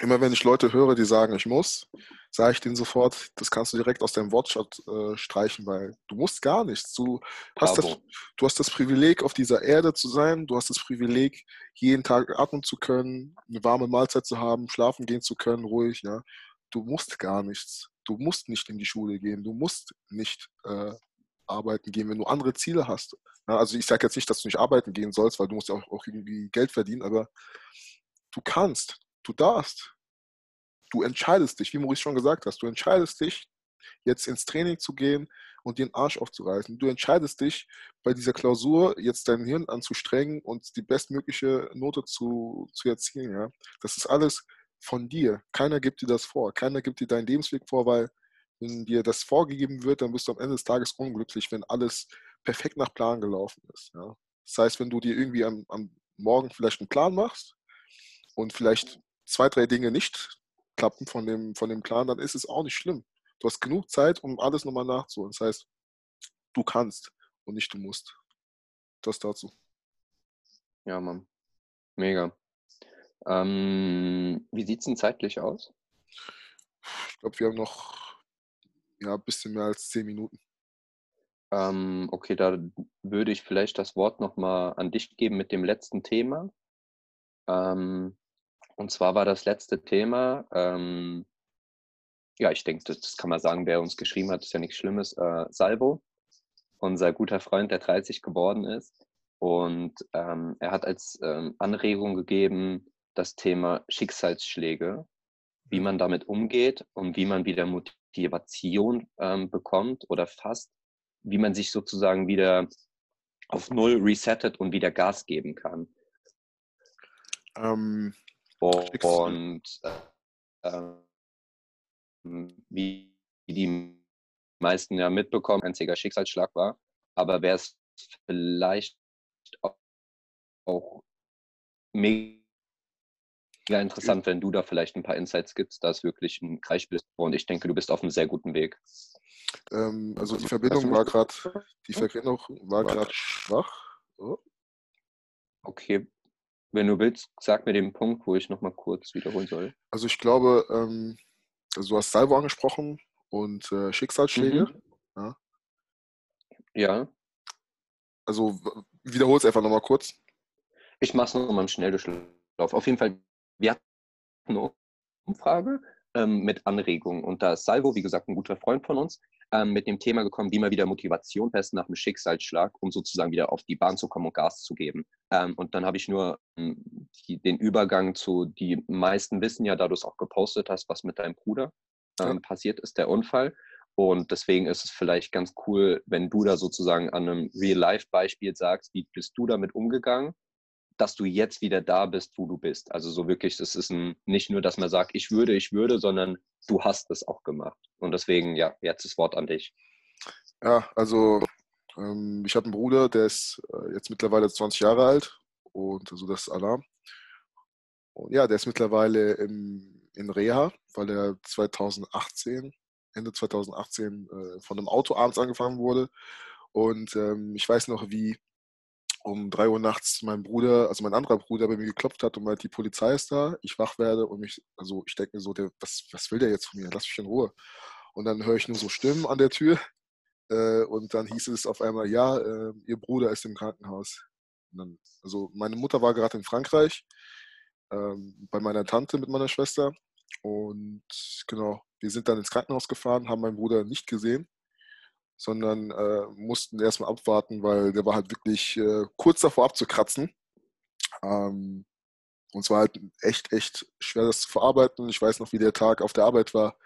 immer wenn ich Leute höre, die sagen, ich muss, sage ich denen sofort, das kannst du direkt aus deinem Wortschatz äh, streichen, weil du musst gar nichts. Du hast, das, du hast das Privileg, auf dieser Erde zu sein. Du hast das Privileg, jeden Tag atmen zu können, eine warme Mahlzeit zu haben, schlafen gehen zu können, ruhig. Ja. Du musst gar nichts. Du musst nicht in die Schule gehen. Du musst nicht äh, arbeiten gehen, wenn du andere Ziele hast. Ja, also ich sage jetzt nicht, dass du nicht arbeiten gehen sollst, weil du musst ja auch, auch irgendwie Geld verdienen, aber du kannst du darfst. Du entscheidest dich, wie Maurice schon gesagt hast, du entscheidest dich, jetzt ins Training zu gehen und den Arsch aufzureißen. Du entscheidest dich, bei dieser Klausur jetzt dein Hirn anzustrengen und die bestmögliche Note zu, zu erzielen. Ja? Das ist alles von dir. Keiner gibt dir das vor. Keiner gibt dir deinen Lebensweg vor, weil wenn dir das vorgegeben wird, dann bist du am Ende des Tages unglücklich, wenn alles perfekt nach Plan gelaufen ist. Ja? Das heißt, wenn du dir irgendwie am, am Morgen vielleicht einen Plan machst und vielleicht zwei, drei Dinge nicht klappen von dem, von dem Plan, dann ist es auch nicht schlimm. Du hast genug Zeit, um alles nochmal nachzuholen. Das heißt, du kannst und nicht du musst. Das dazu. Ja, Mann. Mega. Ähm, wie sieht es denn zeitlich aus? Ich glaube, wir haben noch ja, ein bisschen mehr als zehn Minuten. Ähm, okay, da würde ich vielleicht das Wort nochmal an dich geben mit dem letzten Thema. Ähm, und zwar war das letzte Thema, ähm, ja, ich denke, das, das, kann man sagen, wer uns geschrieben hat, ist ja nichts Schlimmes, äh, Salvo, unser guter Freund, der 30 geworden ist. Und ähm, er hat als ähm, Anregung gegeben, das Thema Schicksalsschläge, wie man damit umgeht und wie man wieder Motivation ähm, bekommt oder fast, wie man sich sozusagen wieder auf Null resettet und wieder Gas geben kann. Ähm, und äh, wie die meisten ja mitbekommen, ein einziger Schicksalsschlag war. Aber wäre es vielleicht auch, auch mega interessant, wenn du da vielleicht ein paar Insights gibst, da es wirklich ein Kreis bist. Und ich denke, du bist auf einem sehr guten Weg. Ähm, also die Verbindung war gerade, die Verbindung war gerade schwach. Oh. Okay, wenn du willst, sag mir den Punkt, wo ich nochmal kurz wiederholen soll. Also ich glaube, ähm, also du hast Salvo angesprochen und äh, Schicksalsschläge. Mhm. Ja. ja. Also wiederhol es einfach nochmal kurz. Ich mache es nochmal im Schnelldurchlauf. Auf jeden Fall, wir hatten eine Umfrage ähm, mit Anregungen und da ist Salvo, wie gesagt, ein guter Freund von uns, ähm, mit dem Thema gekommen, wie man wieder Motivation fest nach einem Schicksalsschlag, um sozusagen wieder auf die Bahn zu kommen und Gas zu geben. Ähm, und dann habe ich nur ähm, die, den Übergang zu, die meisten wissen ja, da du es auch gepostet hast, was mit deinem Bruder ja. Ähm, passiert ist, der Unfall. Und deswegen ist es vielleicht ganz cool, wenn du da sozusagen an einem Real-Life-Beispiel sagst, wie bist du damit umgegangen dass du jetzt wieder da bist, wo du bist. Also so wirklich, es ist ein, nicht nur, dass man sagt, ich würde, ich würde, sondern du hast es auch gemacht. Und deswegen, ja, jetzt das Wort an dich. Ja, also ähm, ich habe einen Bruder, der ist äh, jetzt mittlerweile 20 Jahre alt und also das ist Alarm. Und ja, der ist mittlerweile im, in Reha, weil er 2018, Ende 2018 äh, von einem Auto abends angefangen wurde. Und ähm, ich weiß noch, wie um drei Uhr nachts mein Bruder, also mein anderer Bruder bei mir geklopft hat und meint, die Polizei ist da, ich wach werde und mich, also ich denke mir so, der, was, was will der jetzt von mir? Lass mich in Ruhe. Und dann höre ich nur so Stimmen an der Tür äh, und dann hieß es auf einmal, ja, äh, ihr Bruder ist im Krankenhaus. Dann, also meine Mutter war gerade in Frankreich ähm, bei meiner Tante mit meiner Schwester und genau, wir sind dann ins Krankenhaus gefahren, haben meinen Bruder nicht gesehen sondern äh, mussten erstmal abwarten, weil der war halt wirklich äh, kurz davor abzukratzen. Ähm, und es war halt echt, echt schwer, das zu verarbeiten. Ich weiß noch, wie der Tag auf der Arbeit war.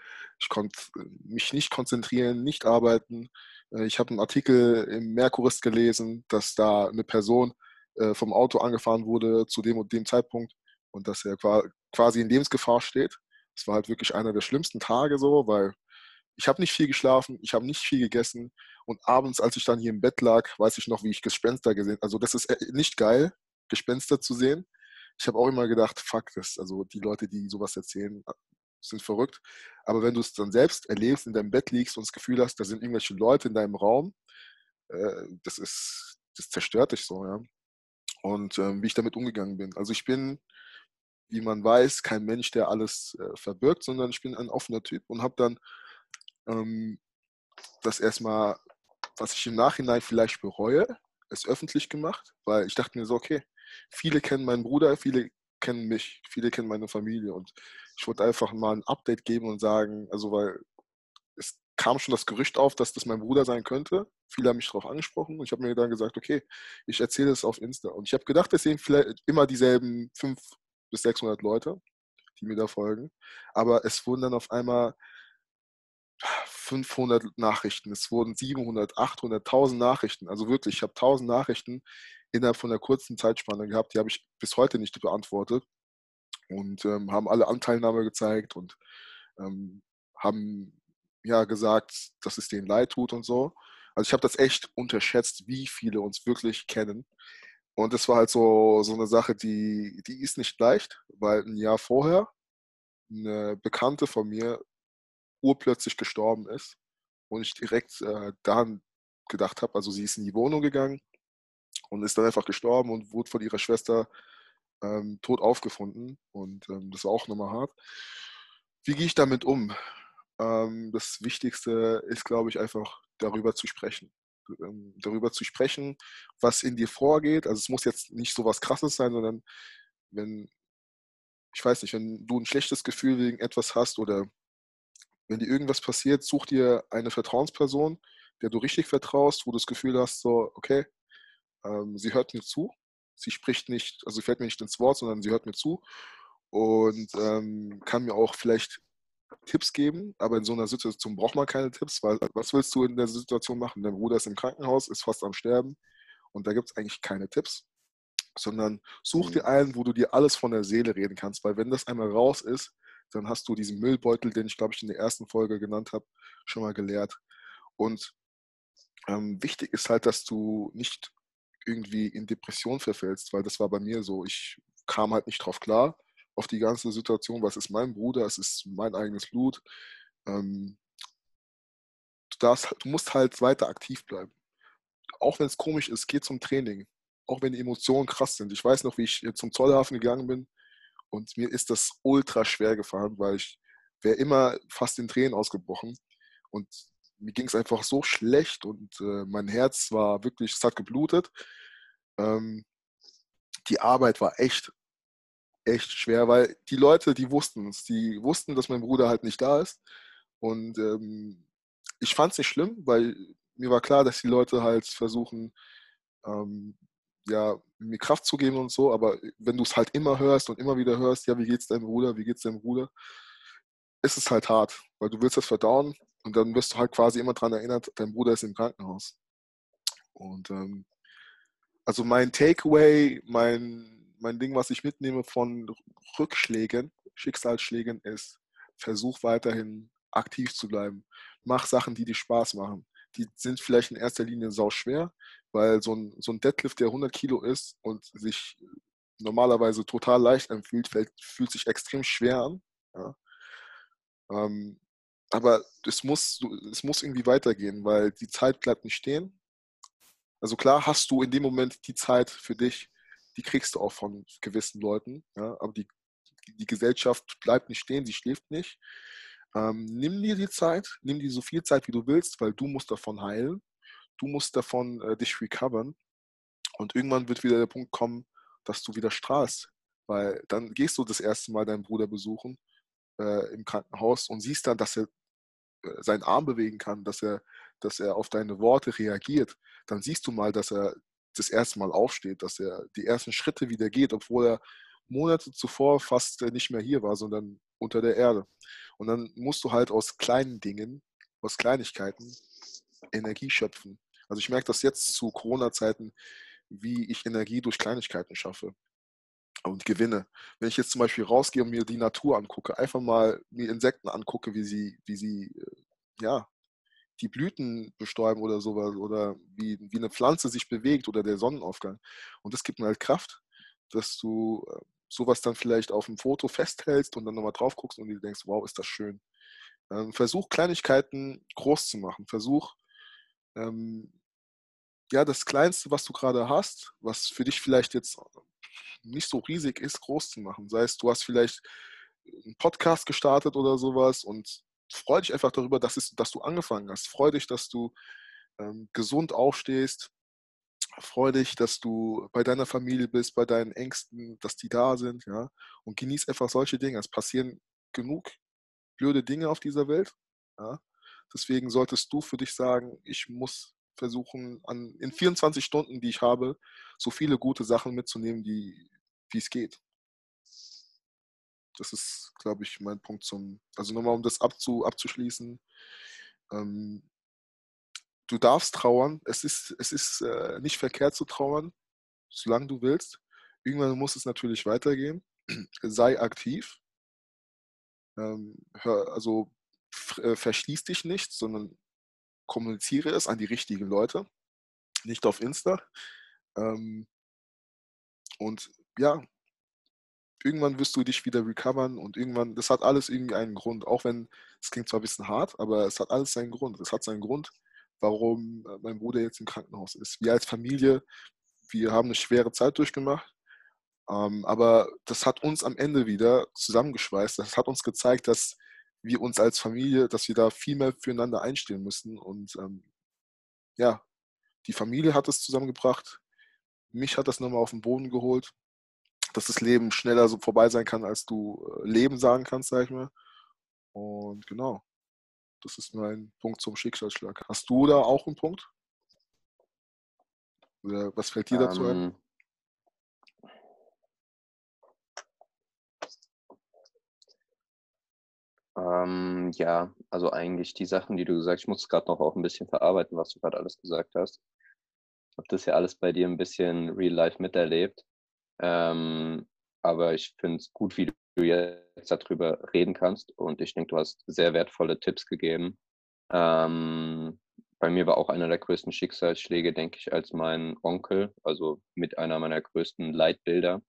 Ich konnte mich nicht konzentrieren, nicht arbeiten. Äh, ich habe einen Artikel im Merkurist gelesen, dass da eine Person äh, vom Auto angefahren wurde zu dem und dem Zeitpunkt und dass er quasi in Lebensgefahr steht. Es war halt wirklich einer der schlimmsten Tage so, weil ich habe nicht viel geschlafen, ich habe nicht viel gegessen und abends, als ich dann hier im Bett lag, weiß ich noch, wie ich Gespenster gesehen Also das ist äh, nicht geil, Gespenster zu sehen. Ich habe auch immer gedacht, fuck das, also die Leute, die sowas erzählen, äh, sind verrückt. Aber wenn du es dann selbst erlebst, in deinem Bett liegst und das Gefühl hast, da sind irgendwelche Leute in deinem Raum, äh, das ist, das zerstört dich so, ja. Und ähm, wie ich damit umgegangen bin. Also ich bin, wie man weiß, kein Mensch, der alles äh, verbirgt, sondern ich bin ein offener Typ und habe dann ähm, das erstmal, was ich im Nachhinein vielleicht bereue, ist öffentlich gemacht, weil ich dachte mir so, okay, viele kennen meinen Bruder, viele kennen mich, viele kennen meine Familie und ich wollte einfach mal ein Update geben und sagen, also weil es kam schon das Gerücht auf, dass das mein Bruder sein könnte. Viele haben mich darauf angesprochen und ich habe mir dann gesagt, okay, ich erzähle es auf Insta. Und ich habe gedacht, es sehen vielleicht immer dieselben 500 bis 600 Leute, die mir da folgen. Aber es wurden dann auf einmal 500 Nachrichten, es wurden 700, 800, 1000 Nachrichten. Also wirklich, ich habe 1000 Nachrichten innerhalb von einer kurzen Zeitspanne gehabt, die habe ich bis heute nicht beantwortet und ähm, haben alle Anteilnahme gezeigt und ähm, haben ja gesagt, dass es denen leid tut und so. Also ich habe das echt unterschätzt, wie viele uns wirklich kennen. Und es war halt so, so eine Sache, die, die ist nicht leicht, weil ein Jahr vorher eine Bekannte von mir urplötzlich gestorben ist und ich direkt äh, daran gedacht habe, also sie ist in die Wohnung gegangen und ist dann einfach gestorben und wurde von ihrer Schwester ähm, tot aufgefunden und ähm, das war auch nochmal hart. Wie gehe ich damit um? Ähm, das Wichtigste ist, glaube ich, einfach darüber zu sprechen. Ähm, darüber zu sprechen, was in dir vorgeht. Also es muss jetzt nicht so was Krasses sein, sondern wenn, ich weiß nicht, wenn du ein schlechtes Gefühl wegen etwas hast oder wenn dir irgendwas passiert, such dir eine Vertrauensperson, der du richtig vertraust, wo du das Gefühl hast, so, okay, ähm, sie hört mir zu, sie spricht nicht, also fällt mir nicht ins Wort, sondern sie hört mir zu und ähm, kann mir auch vielleicht Tipps geben, aber in so einer Situation braucht man keine Tipps, weil was willst du in der Situation machen? Dein Bruder ist im Krankenhaus, ist fast am Sterben und da gibt es eigentlich keine Tipps, sondern such dir mhm. einen, wo du dir alles von der Seele reden kannst, weil wenn das einmal raus ist, dann hast du diesen Müllbeutel, den ich glaube ich in der ersten Folge genannt habe, schon mal geleert. Und ähm, wichtig ist halt, dass du nicht irgendwie in Depression verfällst, weil das war bei mir so. Ich kam halt nicht drauf klar auf die ganze Situation, was ist mein Bruder, es ist mein eigenes Blut. Ähm, du, darfst, du musst halt weiter aktiv bleiben. Auch wenn es komisch ist, geh zum Training. Auch wenn die Emotionen krass sind. Ich weiß noch, wie ich zum Zollhafen gegangen bin und mir ist das ultra schwer gefallen, weil ich wäre immer fast in Tränen ausgebrochen. Und mir ging es einfach so schlecht und äh, mein Herz war wirklich, es hat geblutet. Ähm, die Arbeit war echt, echt schwer, weil die Leute, die wussten es, die wussten, dass mein Bruder halt nicht da ist. Und ähm, ich fand es nicht schlimm, weil mir war klar, dass die Leute halt versuchen, ähm, ja, mir Kraft zu geben und so, aber wenn du es halt immer hörst und immer wieder hörst, ja, wie geht's deinem Bruder, wie geht's deinem Bruder, ist es halt hart, weil du willst das verdauen und dann wirst du halt quasi immer daran erinnert, dein Bruder ist im Krankenhaus. Und ähm, also mein Takeaway, mein, mein Ding, was ich mitnehme von Rückschlägen, Schicksalsschlägen, ist, versuch weiterhin aktiv zu bleiben. Mach Sachen, die dir Spaß machen. Die sind vielleicht in erster Linie sau schwer, weil so ein, so ein Deadlift, der 100 Kilo ist und sich normalerweise total leicht anfühlt, fühlt sich extrem schwer an. Ja. Ähm, aber es muss, es muss irgendwie weitergehen, weil die Zeit bleibt nicht stehen. Also klar hast du in dem Moment die Zeit für dich, die kriegst du auch von gewissen Leuten, ja, aber die, die Gesellschaft bleibt nicht stehen, sie schläft nicht. Ähm, nimm dir die Zeit, nimm dir so viel Zeit, wie du willst, weil du musst davon heilen. Du musst davon äh, dich recovern. Und irgendwann wird wieder der Punkt kommen, dass du wieder strahlst. Weil dann gehst du das erste Mal deinen Bruder besuchen äh, im Krankenhaus und siehst dann, dass er äh, seinen Arm bewegen kann, dass er, dass er auf deine Worte reagiert. Dann siehst du mal, dass er das erste Mal aufsteht, dass er die ersten Schritte wieder geht, obwohl er Monate zuvor fast äh, nicht mehr hier war, sondern unter der Erde. Und dann musst du halt aus kleinen Dingen, aus Kleinigkeiten Energie schöpfen. Also ich merke das jetzt zu Corona-Zeiten, wie ich Energie durch Kleinigkeiten schaffe und gewinne. Wenn ich jetzt zum Beispiel rausgehe und mir die Natur angucke, einfach mal mir Insekten angucke, wie sie, wie sie, äh, ja, die Blüten bestäuben oder sowas oder wie, wie eine Pflanze sich bewegt oder der Sonnenaufgang. Und das gibt mir halt Kraft, dass du äh, sowas dann vielleicht auf dem Foto festhältst und dann nochmal drauf guckst und dir denkst, wow, ist das schön. Ähm, versuch Kleinigkeiten groß zu machen. Versuch, ähm, ja, das Kleinste, was du gerade hast, was für dich vielleicht jetzt nicht so riesig ist, groß zu machen. Sei es, du hast vielleicht einen Podcast gestartet oder sowas und freu dich einfach darüber, dass, es, dass du angefangen hast. Freu dich, dass du ähm, gesund aufstehst, freu dich, dass du bei deiner Familie bist, bei deinen Ängsten, dass die da sind, ja. Und genieß einfach solche Dinge. Es passieren genug blöde Dinge auf dieser Welt. Ja. Deswegen solltest du für dich sagen, ich muss versuchen, an, in 24 Stunden, die ich habe, so viele gute Sachen mitzunehmen, wie es geht. Das ist, glaube ich, mein Punkt zum, also nochmal, um das abzu, abzuschließen. Ähm, du darfst trauern. Es ist, es ist äh, nicht verkehrt zu trauern, solange du willst. Irgendwann muss es natürlich weitergehen. Sei aktiv. Ähm, hör, also äh, verschließ dich nicht, sondern kommuniziere es an die richtigen Leute. Nicht auf Insta. Ähm, und ja, irgendwann wirst du dich wieder recovern und irgendwann, das hat alles irgendwie einen Grund, auch wenn es klingt zwar ein bisschen hart, aber es hat alles seinen Grund. Es hat seinen Grund, warum äh, mein Bruder jetzt im Krankenhaus ist. Wir als Familie, wir haben eine schwere Zeit durchgemacht, ähm, aber das hat uns am Ende wieder zusammengeschweißt. Das hat uns gezeigt, dass wir uns als Familie, dass wir da viel mehr füreinander einstehen müssen. Und ähm, ja, die Familie hat es zusammengebracht. Mich hat das nochmal auf den Boden geholt, dass das Leben schneller so vorbei sein kann, als du äh, Leben sagen kannst, sag ich mal. Und genau. Das ist mein Punkt zum Schicksalsschlag. Hast du da auch einen Punkt? Oder was fällt dir dazu ein? Ähm, ähm, ja, also eigentlich die Sachen, die du gesagt hast, ich muss gerade noch auch ein bisschen verarbeiten, was du gerade alles gesagt hast. Ich habe das ja alles bei dir ein bisschen real life miterlebt. Ähm, aber ich finde es gut, wie du du jetzt darüber reden kannst. Und ich denke, du hast sehr wertvolle Tipps gegeben. Ähm, bei mir war auch einer der größten Schicksalsschläge, denke ich, als mein Onkel, also mit einer meiner größten Leitbilder,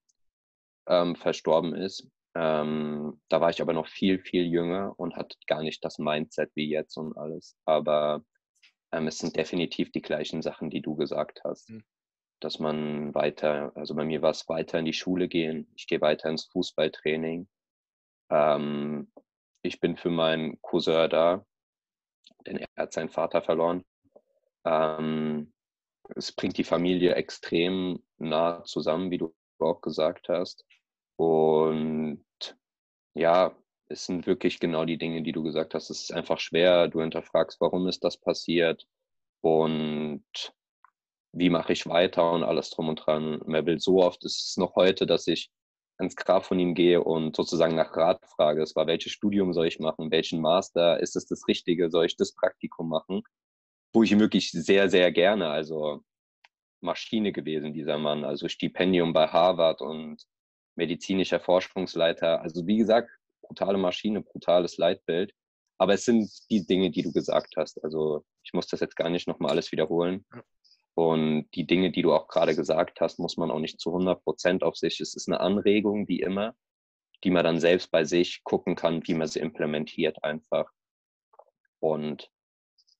ähm, verstorben ist. Ähm, da war ich aber noch viel, viel jünger und hatte gar nicht das Mindset wie jetzt und alles. Aber ähm, es sind definitiv die gleichen Sachen, die du gesagt hast. Mhm. Dass man weiter, also bei mir war es weiter in die Schule gehen. Ich gehe weiter ins Fußballtraining. Ähm, ich bin für meinen Cousin da, denn er hat seinen Vater verloren. Ähm, es bringt die Familie extrem nah zusammen, wie du auch gesagt hast. Und ja, es sind wirklich genau die Dinge, die du gesagt hast. Es ist einfach schwer. Du hinterfragst, warum ist das passiert und wie mache ich weiter und alles drum und dran. Mabel, so oft ist es noch heute, dass ich ins Grab von ihm gehe und sozusagen nach Rat frage. Es war, welches Studium soll ich machen? Welchen Master? Ist es das Richtige? Soll ich das Praktikum machen? Wo ich wirklich sehr, sehr gerne, also Maschine gewesen, dieser Mann. Also Stipendium bei Harvard und medizinischer Forschungsleiter. Also wie gesagt, brutale Maschine, brutales Leitbild. Aber es sind die Dinge, die du gesagt hast. Also ich muss das jetzt gar nicht nochmal alles wiederholen. Und die Dinge, die du auch gerade gesagt hast, muss man auch nicht zu 100 Prozent auf sich. Es ist eine Anregung, wie immer, die man dann selbst bei sich gucken kann, wie man sie implementiert einfach. Und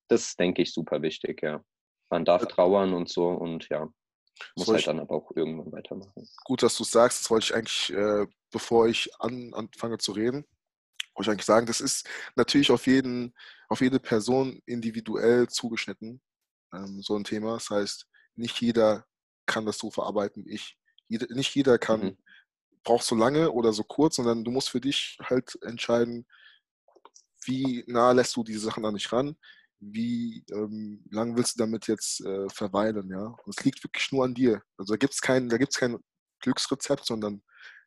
das ist, denke ich, super wichtig, ja. Man darf trauern und so und ja, muss halt dann aber auch irgendwann weitermachen. Gut, dass du es sagst. Das wollte ich eigentlich, äh, bevor ich an, anfange zu reden, wollte ich eigentlich sagen, das ist natürlich auf jeden, auf jede Person individuell zugeschnitten, ähm, so ein Thema. Das heißt, nicht jeder kann das so verarbeiten wie ich. Jede, nicht jeder kann, mhm. braucht so lange oder so kurz, sondern du musst für dich halt entscheiden, wie nah lässt du diese Sachen da nicht ran, wie ähm, lange willst du damit jetzt äh, verweilen, ja. Und es liegt wirklich nur an dir. Also da gibt es kein, kein Glücksrezept, sondern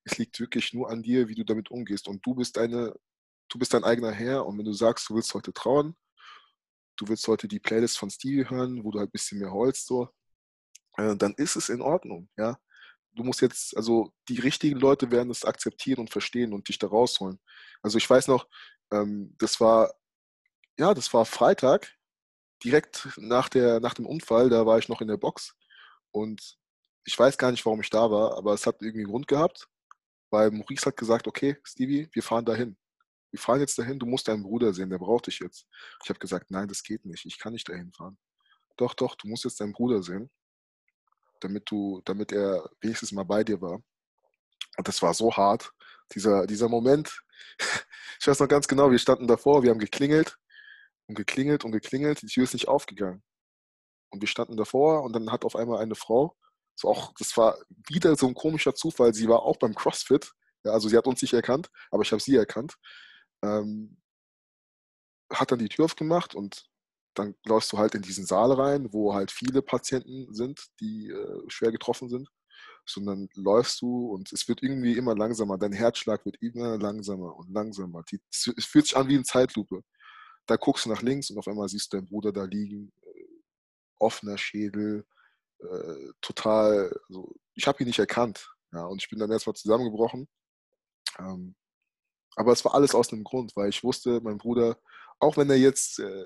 es liegt wirklich nur an dir, wie du damit umgehst. Und du bist deine, du bist dein eigener Herr. Und wenn du sagst, du willst heute trauen, du willst heute die Playlist von Stevie hören, wo du halt ein bisschen mehr holst, so, äh, dann ist es in Ordnung, ja. Du musst jetzt, also die richtigen Leute werden es akzeptieren und verstehen und dich da rausholen. Also ich weiß noch, ähm, das war, ja, das war Freitag, direkt nach, der, nach dem Unfall, da war ich noch in der Box und ich weiß gar nicht, warum ich da war, aber es hat irgendwie einen Grund gehabt, weil Maurice hat gesagt, okay, Stevie, wir fahren dahin. Wir fahren jetzt dahin, du musst deinen Bruder sehen, der braucht dich jetzt. Ich habe gesagt, nein, das geht nicht, ich kann nicht dahin fahren. Doch, doch, du musst jetzt deinen Bruder sehen damit du, damit er wenigstens mal bei dir war. Und das war so hart, dieser, dieser Moment. Ich weiß noch ganz genau, wir standen davor, wir haben geklingelt und geklingelt und geklingelt, die Tür ist nicht aufgegangen. Und wir standen davor und dann hat auf einmal eine Frau, so auch, das war wieder so ein komischer Zufall, sie war auch beim CrossFit, ja, also sie hat uns nicht erkannt, aber ich habe sie erkannt, ähm, hat dann die Tür aufgemacht und dann läufst du halt in diesen Saal rein, wo halt viele Patienten sind, die äh, schwer getroffen sind. Sondern läufst du und es wird irgendwie immer langsamer. Dein Herzschlag wird immer langsamer und langsamer. Die, es fühlt sich an wie eine Zeitlupe. Da guckst du nach links und auf einmal siehst du deinen Bruder da liegen, äh, offener Schädel, äh, total. Also ich habe ihn nicht erkannt. Ja, und ich bin dann erstmal zusammengebrochen. Ähm, aber es war alles aus einem Grund, weil ich wusste, mein Bruder, auch wenn er jetzt äh,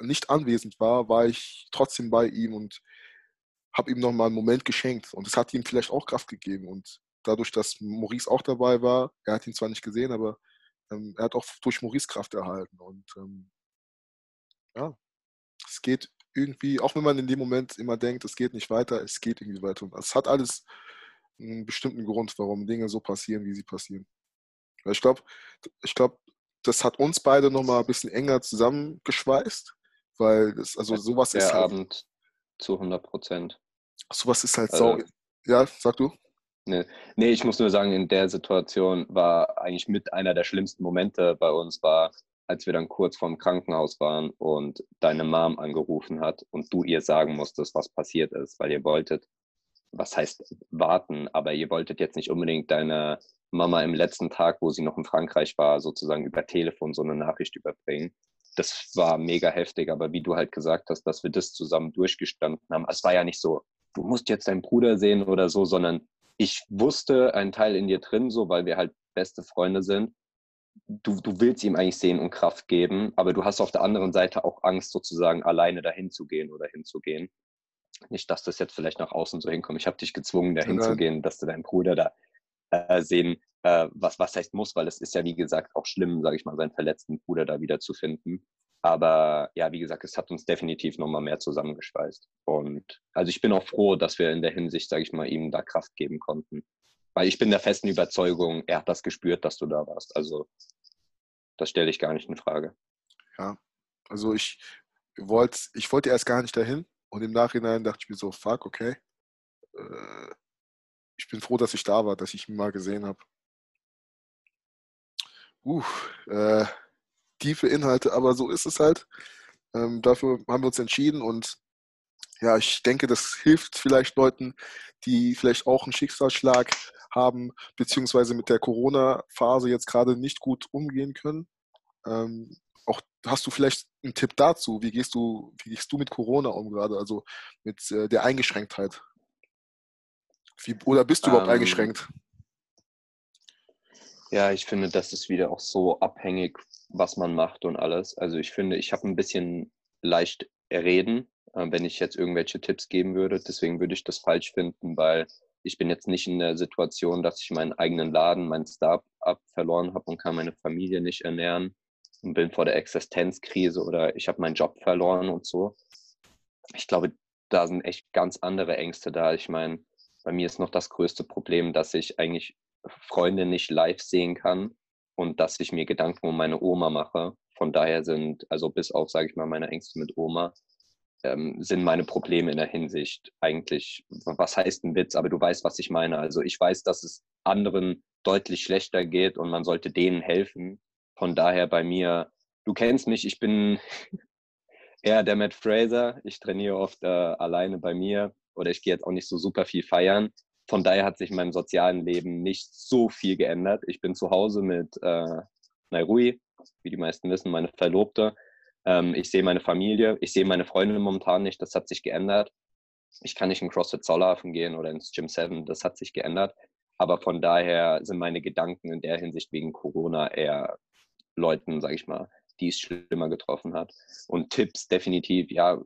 nicht anwesend war, war ich trotzdem bei ihm und habe ihm nochmal einen Moment geschenkt. Und es hat ihm vielleicht auch Kraft gegeben. Und dadurch, dass Maurice auch dabei war, er hat ihn zwar nicht gesehen, aber ähm, er hat auch durch Maurice Kraft erhalten. Und ähm, ja, es geht irgendwie, auch wenn man in dem Moment immer denkt, es geht nicht weiter, es geht irgendwie weiter. Und es hat alles einen bestimmten Grund, warum Dinge so passieren, wie sie passieren. Ich glaube, ich glaube, das hat uns beide nochmal ein bisschen enger zusammengeschweißt, weil das, also sowas Der ist. Der halt Abend zu 100 Prozent. Sowas ist halt also, so. Ja, sag du? Nee. nee, ich muss nur sagen, in der Situation war eigentlich mit einer der schlimmsten Momente bei uns, war, als wir dann kurz vorm Krankenhaus waren und deine Mom angerufen hat und du ihr sagen musstest, was passiert ist, weil ihr wolltet, was heißt warten, aber ihr wolltet jetzt nicht unbedingt deine Mama im letzten Tag, wo sie noch in Frankreich war, sozusagen über Telefon so eine Nachricht überbringen. Das war mega heftig, aber wie du halt gesagt hast, dass wir das zusammen durchgestanden haben. Es war ja nicht so, du musst jetzt deinen Bruder sehen oder so, sondern ich wusste einen Teil in dir drin, so weil wir halt beste Freunde sind. Du, du willst ihm eigentlich sehen und Kraft geben, aber du hast auf der anderen Seite auch Angst, sozusagen alleine dahin zu gehen oder hinzugehen. Nicht, dass das jetzt vielleicht nach außen so hinkommt. Ich habe dich gezwungen, dahin zu gehen, dass du deinen Bruder da äh, sehen, äh, was, was heißt muss, weil es ist ja, wie gesagt, auch schlimm, sage ich mal, seinen verletzten Bruder da wieder zu finden. Aber ja, wie gesagt, es hat uns definitiv nochmal mehr zusammengeschweißt. Und also ich bin auch froh, dass wir in der Hinsicht, sage ich mal, ihm da Kraft geben konnten. Weil ich bin der festen Überzeugung, er hat das gespürt, dass du da warst. Also das stelle ich gar nicht in Frage. Ja, also ich wollte ich wollte erst gar nicht dahin und im Nachhinein dachte ich mir so, fuck, okay. Äh, ich bin froh, dass ich da war, dass ich ihn mal gesehen habe. Uh, äh, tiefe Inhalte, aber so ist es halt. Ähm, dafür haben wir uns entschieden und ja, ich denke, das hilft vielleicht Leuten, die vielleicht auch einen Schicksalsschlag haben, beziehungsweise mit der Corona-Phase jetzt gerade nicht gut umgehen können. Ähm, auch hast du vielleicht einen Tipp dazu? Wie gehst du, wie gehst du mit Corona um gerade, also mit äh, der Eingeschränktheit? Wie, oder bist du überhaupt ähm, eingeschränkt? Ja, ich finde, das ist wieder auch so abhängig, was man macht und alles. Also ich finde, ich habe ein bisschen leicht reden, äh, wenn ich jetzt irgendwelche Tipps geben würde. Deswegen würde ich das falsch finden, weil ich bin jetzt nicht in der Situation, dass ich meinen eigenen Laden, mein Start-up verloren habe und kann meine Familie nicht ernähren und bin vor der Existenzkrise oder ich habe meinen Job verloren und so. ich glaube, da sind echt ganz andere Ängste da. Ich meine, bei mir ist noch das größte Problem, dass ich eigentlich Freunde nicht live sehen kann und dass ich mir Gedanken um meine Oma mache. Von daher sind, also bis auf, sage ich mal, meine Ängste mit Oma, ähm, sind meine Probleme in der Hinsicht eigentlich, was heißt ein Witz, aber du weißt, was ich meine. Also ich weiß, dass es anderen deutlich schlechter geht und man sollte denen helfen. Von daher bei mir, du kennst mich, ich bin eher der Matt Fraser. Ich trainiere oft äh, alleine bei mir oder ich gehe jetzt auch nicht so super viel feiern. Von daher hat sich in meinem sozialen Leben nicht so viel geändert. Ich bin zu Hause mit äh, Nairui, wie die meisten wissen, meine Verlobte. Ähm, ich sehe meine Familie, ich sehe meine Freundin momentan nicht, das hat sich geändert. Ich kann nicht in CrossFit Zollhafen gehen oder ins Gym 7, das hat sich geändert. Aber von daher sind meine Gedanken in der Hinsicht wegen Corona eher Leuten, sage ich mal, die es schlimmer getroffen hat. Und Tipps definitiv, ja,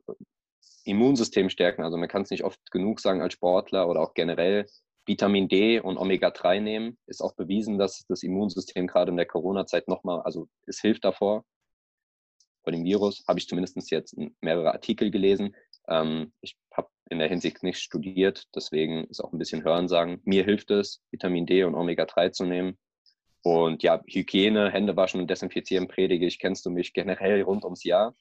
Immunsystem stärken. Also man kann es nicht oft genug sagen als Sportler oder auch generell. Vitamin D und Omega-3 nehmen, ist auch bewiesen, dass das Immunsystem gerade in der Corona-Zeit nochmal, also es hilft davor. Vor dem Virus habe ich zumindest jetzt mehrere Artikel gelesen. Ähm, ich habe in der Hinsicht nicht studiert, deswegen ist auch ein bisschen Hören sagen. Mir hilft es, Vitamin D und Omega-3 zu nehmen. Und ja, Hygiene, Hände waschen und desinfizieren predige ich, kennst du mich generell rund ums Jahr.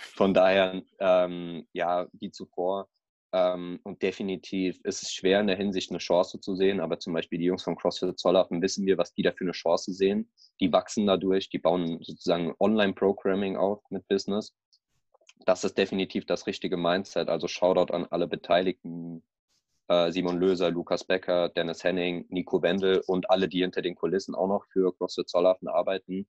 Von daher, ähm, ja, wie zuvor. Ähm, und definitiv ist es schwer in der Hinsicht eine Chance zu sehen, aber zum Beispiel die Jungs von CrossFit Zollhafen wissen wir, was die da für eine Chance sehen. Die wachsen dadurch, die bauen sozusagen Online-Programming auf mit Business. Das ist definitiv das richtige Mindset. Also Shoutout an alle Beteiligten, äh, Simon Löser, Lukas Becker, Dennis Henning, Nico Wendel und alle, die hinter den Kulissen auch noch für CrossFit Zollhafen arbeiten.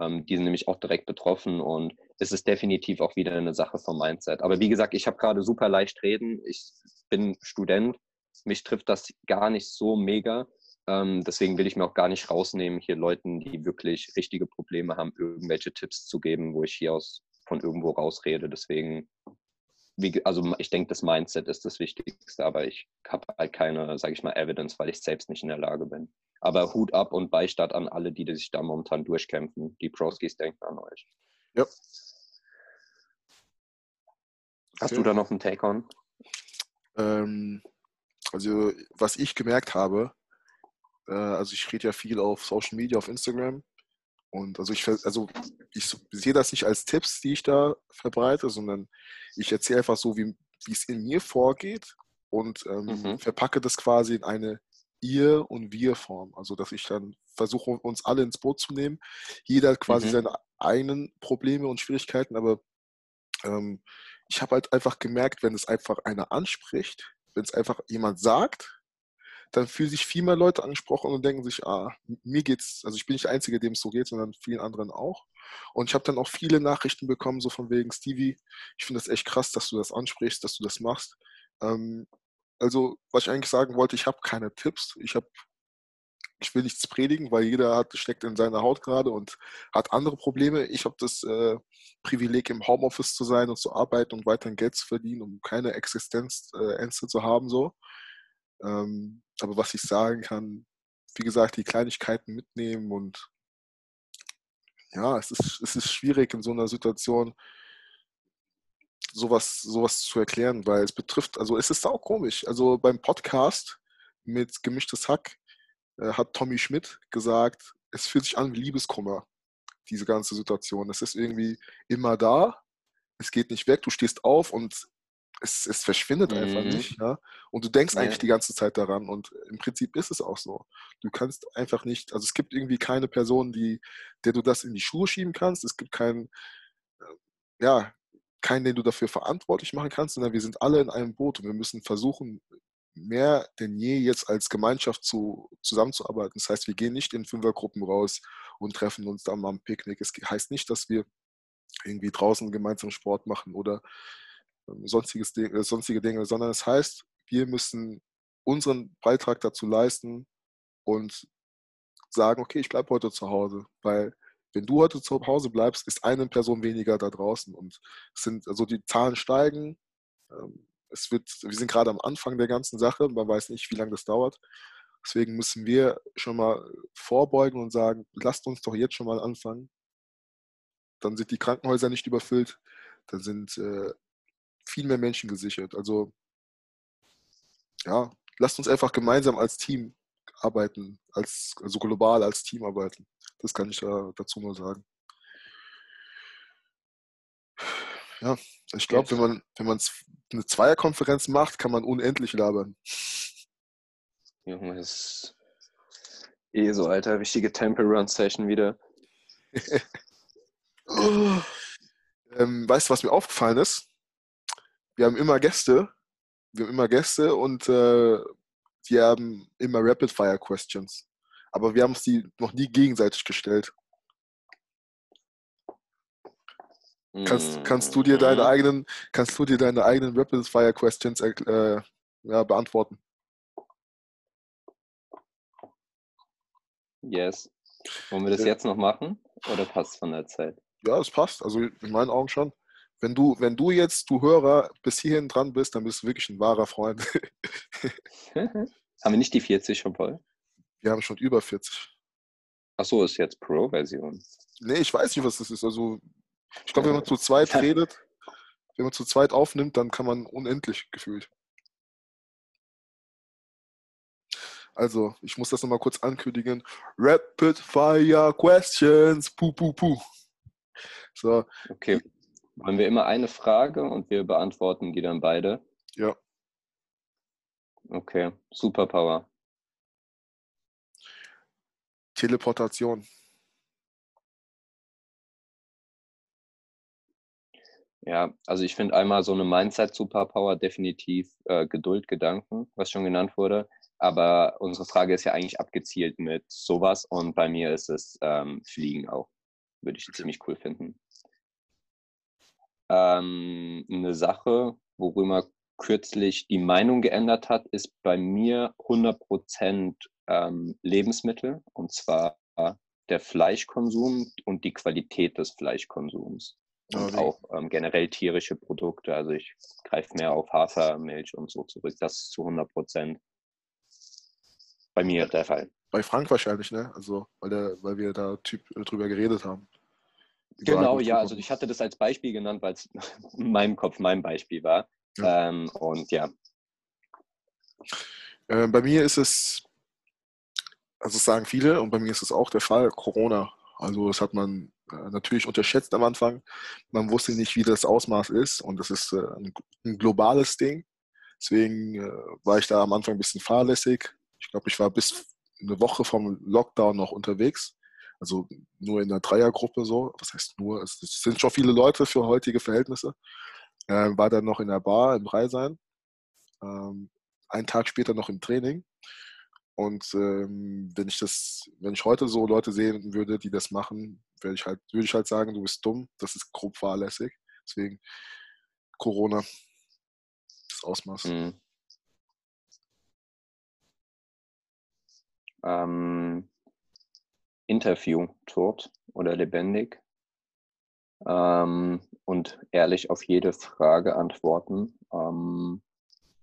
Ähm, die sind nämlich auch direkt betroffen und es ist definitiv auch wieder eine Sache vom Mindset. Aber wie gesagt, ich habe gerade super leicht reden. Ich bin Student. Mich trifft das gar nicht so mega. Ähm, deswegen will ich mir auch gar nicht rausnehmen, hier Leuten, die wirklich richtige Probleme haben, irgendwelche Tipps zu geben, wo ich hier aus von irgendwo rausrede. Deswegen, wie, also ich denke, das Mindset ist das Wichtigste, aber ich habe halt keine, sage ich mal, Evidence, weil ich selbst nicht in der Lage bin. Aber Hut ab und Beistand an alle, die sich da momentan durchkämpfen. Die Proskis denken an euch. Ja. Hast okay. du da noch einen Take-on? Ähm, also, was ich gemerkt habe, äh, also ich rede ja viel auf Social Media, auf Instagram. Und also ich, also ich sehe das nicht als Tipps, die ich da verbreite, sondern ich erzähle einfach so, wie es in mir vorgeht und ähm, mhm. verpacke das quasi in eine ihr und wir Form. Also dass ich dann versuche, uns alle ins Boot zu nehmen. Jeder hat quasi mhm. seine eigenen Probleme und Schwierigkeiten, aber ähm, ich habe halt einfach gemerkt, wenn es einfach einer anspricht, wenn es einfach jemand sagt, dann fühlen sich viel mehr Leute angesprochen und denken sich, ah, mir geht's, also ich bin nicht der Einzige, dem es so geht, sondern vielen anderen auch. Und ich habe dann auch viele Nachrichten bekommen, so von wegen, Stevie, ich finde das echt krass, dass du das ansprichst, dass du das machst. Ähm, also, was ich eigentlich sagen wollte, ich habe keine Tipps. Ich habe ich will nichts predigen, weil jeder hat, steckt in seiner Haut gerade und hat andere Probleme. Ich habe das äh, Privileg, im Homeoffice zu sein und zu arbeiten und weiterhin Geld zu verdienen, um keine Existenzängste äh, zu haben. So. Ähm, aber was ich sagen kann, wie gesagt, die Kleinigkeiten mitnehmen und ja, es ist, es ist schwierig in so einer Situation, sowas, sowas zu erklären, weil es betrifft, also es ist auch komisch. Also beim Podcast mit Gemischtes Hack äh, hat Tommy Schmidt gesagt, es fühlt sich an wie Liebeskummer, diese ganze Situation. Es ist irgendwie immer da, es geht nicht weg, du stehst auf und es, es verschwindet mhm. einfach nicht. Ja? Und du denkst ja. eigentlich die ganze Zeit daran und im Prinzip ist es auch so. Du kannst einfach nicht, also es gibt irgendwie keine Person, die, der du das in die Schuhe schieben kannst. Es gibt keinen, äh, ja, keinen, den du dafür verantwortlich machen kannst, sondern wir sind alle in einem Boot und wir müssen versuchen, mehr denn je jetzt als Gemeinschaft zu, zusammenzuarbeiten. Das heißt, wir gehen nicht in Fünfergruppen raus und treffen uns dann mal am Picknick. Es heißt nicht, dass wir irgendwie draußen gemeinsam Sport machen oder ähm, sonstiges, äh, sonstige Dinge, sondern es heißt, wir müssen unseren Beitrag dazu leisten und sagen, okay, ich bleibe heute zu Hause, weil wenn du heute zu Hause bleibst, ist eine Person weniger da draußen und sind also die Zahlen steigen, ähm, es wird, wir sind gerade am Anfang der ganzen Sache, man weiß nicht, wie lange das dauert. Deswegen müssen wir schon mal vorbeugen und sagen, lasst uns doch jetzt schon mal anfangen. Dann sind die Krankenhäuser nicht überfüllt, dann sind äh, viel mehr Menschen gesichert. Also ja, lasst uns einfach gemeinsam als Team arbeiten, als, also global als Team arbeiten. Das kann ich da, dazu nur sagen. Ja, ich glaube, wenn man, wenn man eine Zweierkonferenz macht, kann man unendlich labern. Junge, ist eh so, Alter. Richtige Temple Run Session wieder. ähm, weißt du, was mir aufgefallen ist? Wir haben immer Gäste. Wir haben immer Gäste und äh, die haben immer Rapid Fire Questions. Aber wir haben sie noch nie gegenseitig gestellt. Kannst, kannst du dir deine mhm. eigenen, kannst du dir deine eigenen Rapid Fire Questions äh, ja, beantworten? Yes. Wollen wir das jetzt noch machen oder passt es von der Zeit? Ja, es passt. Also in meinen Augen schon. Wenn du, wenn du jetzt, du Hörer, bis hierhin dran bist, dann bist du wirklich ein wahrer Freund. haben wir nicht die 40 schon voll? Wir haben schon über 40. Achso, ist jetzt Pro-Version. Nee, ich weiß nicht, was das ist. Also, ich glaube, wenn man zu zweit redet, wenn man zu zweit aufnimmt, dann kann man unendlich gefühlt. Also, ich muss das nochmal kurz ankündigen. Rapid Fire Questions. Puh, puh, puh. So. Okay. Wollen wir immer eine Frage und wir beantworten die dann beide? Ja. Okay. Superpower. Teleportation. Ja, also ich finde einmal so eine Mindset-Superpower definitiv äh, Geduld, Gedanken, was schon genannt wurde. Aber unsere Frage ist ja eigentlich abgezielt mit sowas und bei mir ist es ähm, Fliegen auch. Würde ich ziemlich cool finden. Ähm, eine Sache, worüber kürzlich die Meinung geändert hat, ist bei mir 100% ähm, Lebensmittel und zwar der Fleischkonsum und die Qualität des Fleischkonsums. Und auch ähm, generell tierische Produkte. Also ich greife mehr auf Hafermilch und so zurück. Das ist zu 100 Prozent bei mir der Fall. Bei Frank wahrscheinlich, ne? Also, weil, der, weil wir da typ, äh, drüber geredet haben. Genau, ja. Also ich hatte das als Beispiel genannt, weil es in meinem Kopf mein Beispiel war. Ja. Ähm, und ja. Äh, bei mir ist es, also sagen viele, und bei mir ist es auch der Fall, Corona. Also das hat man äh, natürlich unterschätzt am Anfang. Man wusste nicht, wie das Ausmaß ist und das ist äh, ein, ein, globales Ding. Deswegen äh, war ich da am Anfang ein bisschen fahrlässig. Ich glaube, ich war bis eine Woche vom Lockdown noch unterwegs. Also nur in einer Dreiergruppe so. Was heißt nur? Es sind schon viele Leute für heutige Verhältnisse. Äh, war dann noch in der Bar im Dreisein. Ähm, einen Tag später noch im Training. Und ähm, wenn ich das, wenn ich heute so Leute sehen würde, die das machen, würde ich halt, würde ich halt sagen, du bist dumm, das ist grob fahrlässig. Deswegen Corona, das Ausmaß. Mhm. Ähm, Interview, tot oder lebendig. Ähm, und ehrlich auf jede Frage antworten. Ähm,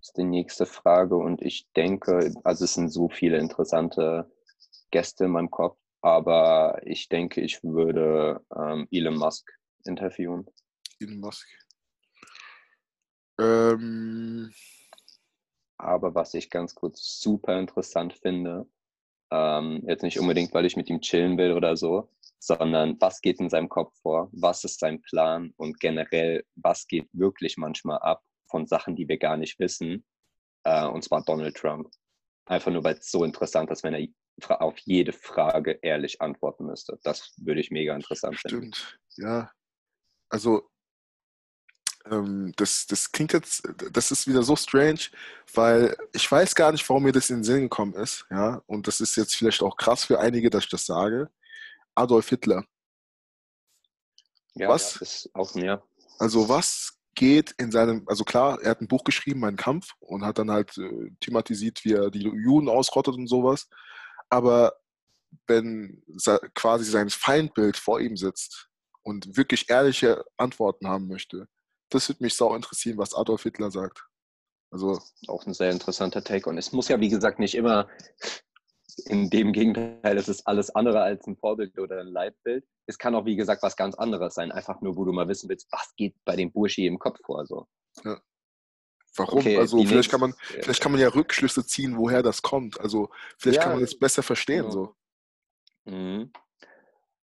ist die nächste Frage und ich denke, also es sind so viele interessante Gäste in meinem Kopf, aber ich denke, ich würde ähm, Elon Musk interviewen. Elon Musk. Ähm. Aber was ich ganz kurz super interessant finde, ähm, jetzt nicht unbedingt, weil ich mit ihm chillen will oder so, sondern was geht in seinem Kopf vor, was ist sein Plan und generell, was geht wirklich manchmal ab von Sachen, die wir gar nicht wissen, äh, und zwar Donald Trump. Einfach nur, weil es so interessant ist, wenn er auf jede Frage ehrlich antworten müsste. Das würde ich mega interessant Stimmt. finden. Stimmt, ja. Also, ähm, das, das klingt jetzt, das ist wieder so strange, weil ich weiß gar nicht, warum mir das in den Sinn gekommen ist. Ja, und das ist jetzt vielleicht auch krass für einige, dass ich das sage. Adolf Hitler. Ja, was? Ja, ist auch, ja. Also, was geht in seinem, also klar, er hat ein Buch geschrieben, Mein Kampf, und hat dann halt äh, thematisiert, wie er die Juden ausrottet und sowas. Aber wenn quasi sein Feindbild vor ihm sitzt und wirklich ehrliche Antworten haben möchte, das würde mich sau interessieren, was Adolf Hitler sagt. Also auch ein sehr interessanter Take. Und es muss ja, wie gesagt, nicht immer in dem Gegenteil, es ist alles andere als ein Vorbild oder ein Leitbild. Es kann auch, wie gesagt, was ganz anderes sein. Einfach nur, wo du mal wissen willst, was geht bei dem Burschi im Kopf vor. So. Ja. Warum? Okay, also vielleicht kann man, vielleicht kann man ja Rückschlüsse ziehen, woher das kommt. Also vielleicht kann Ja, man es besser verstehen. genau. So. Mhm.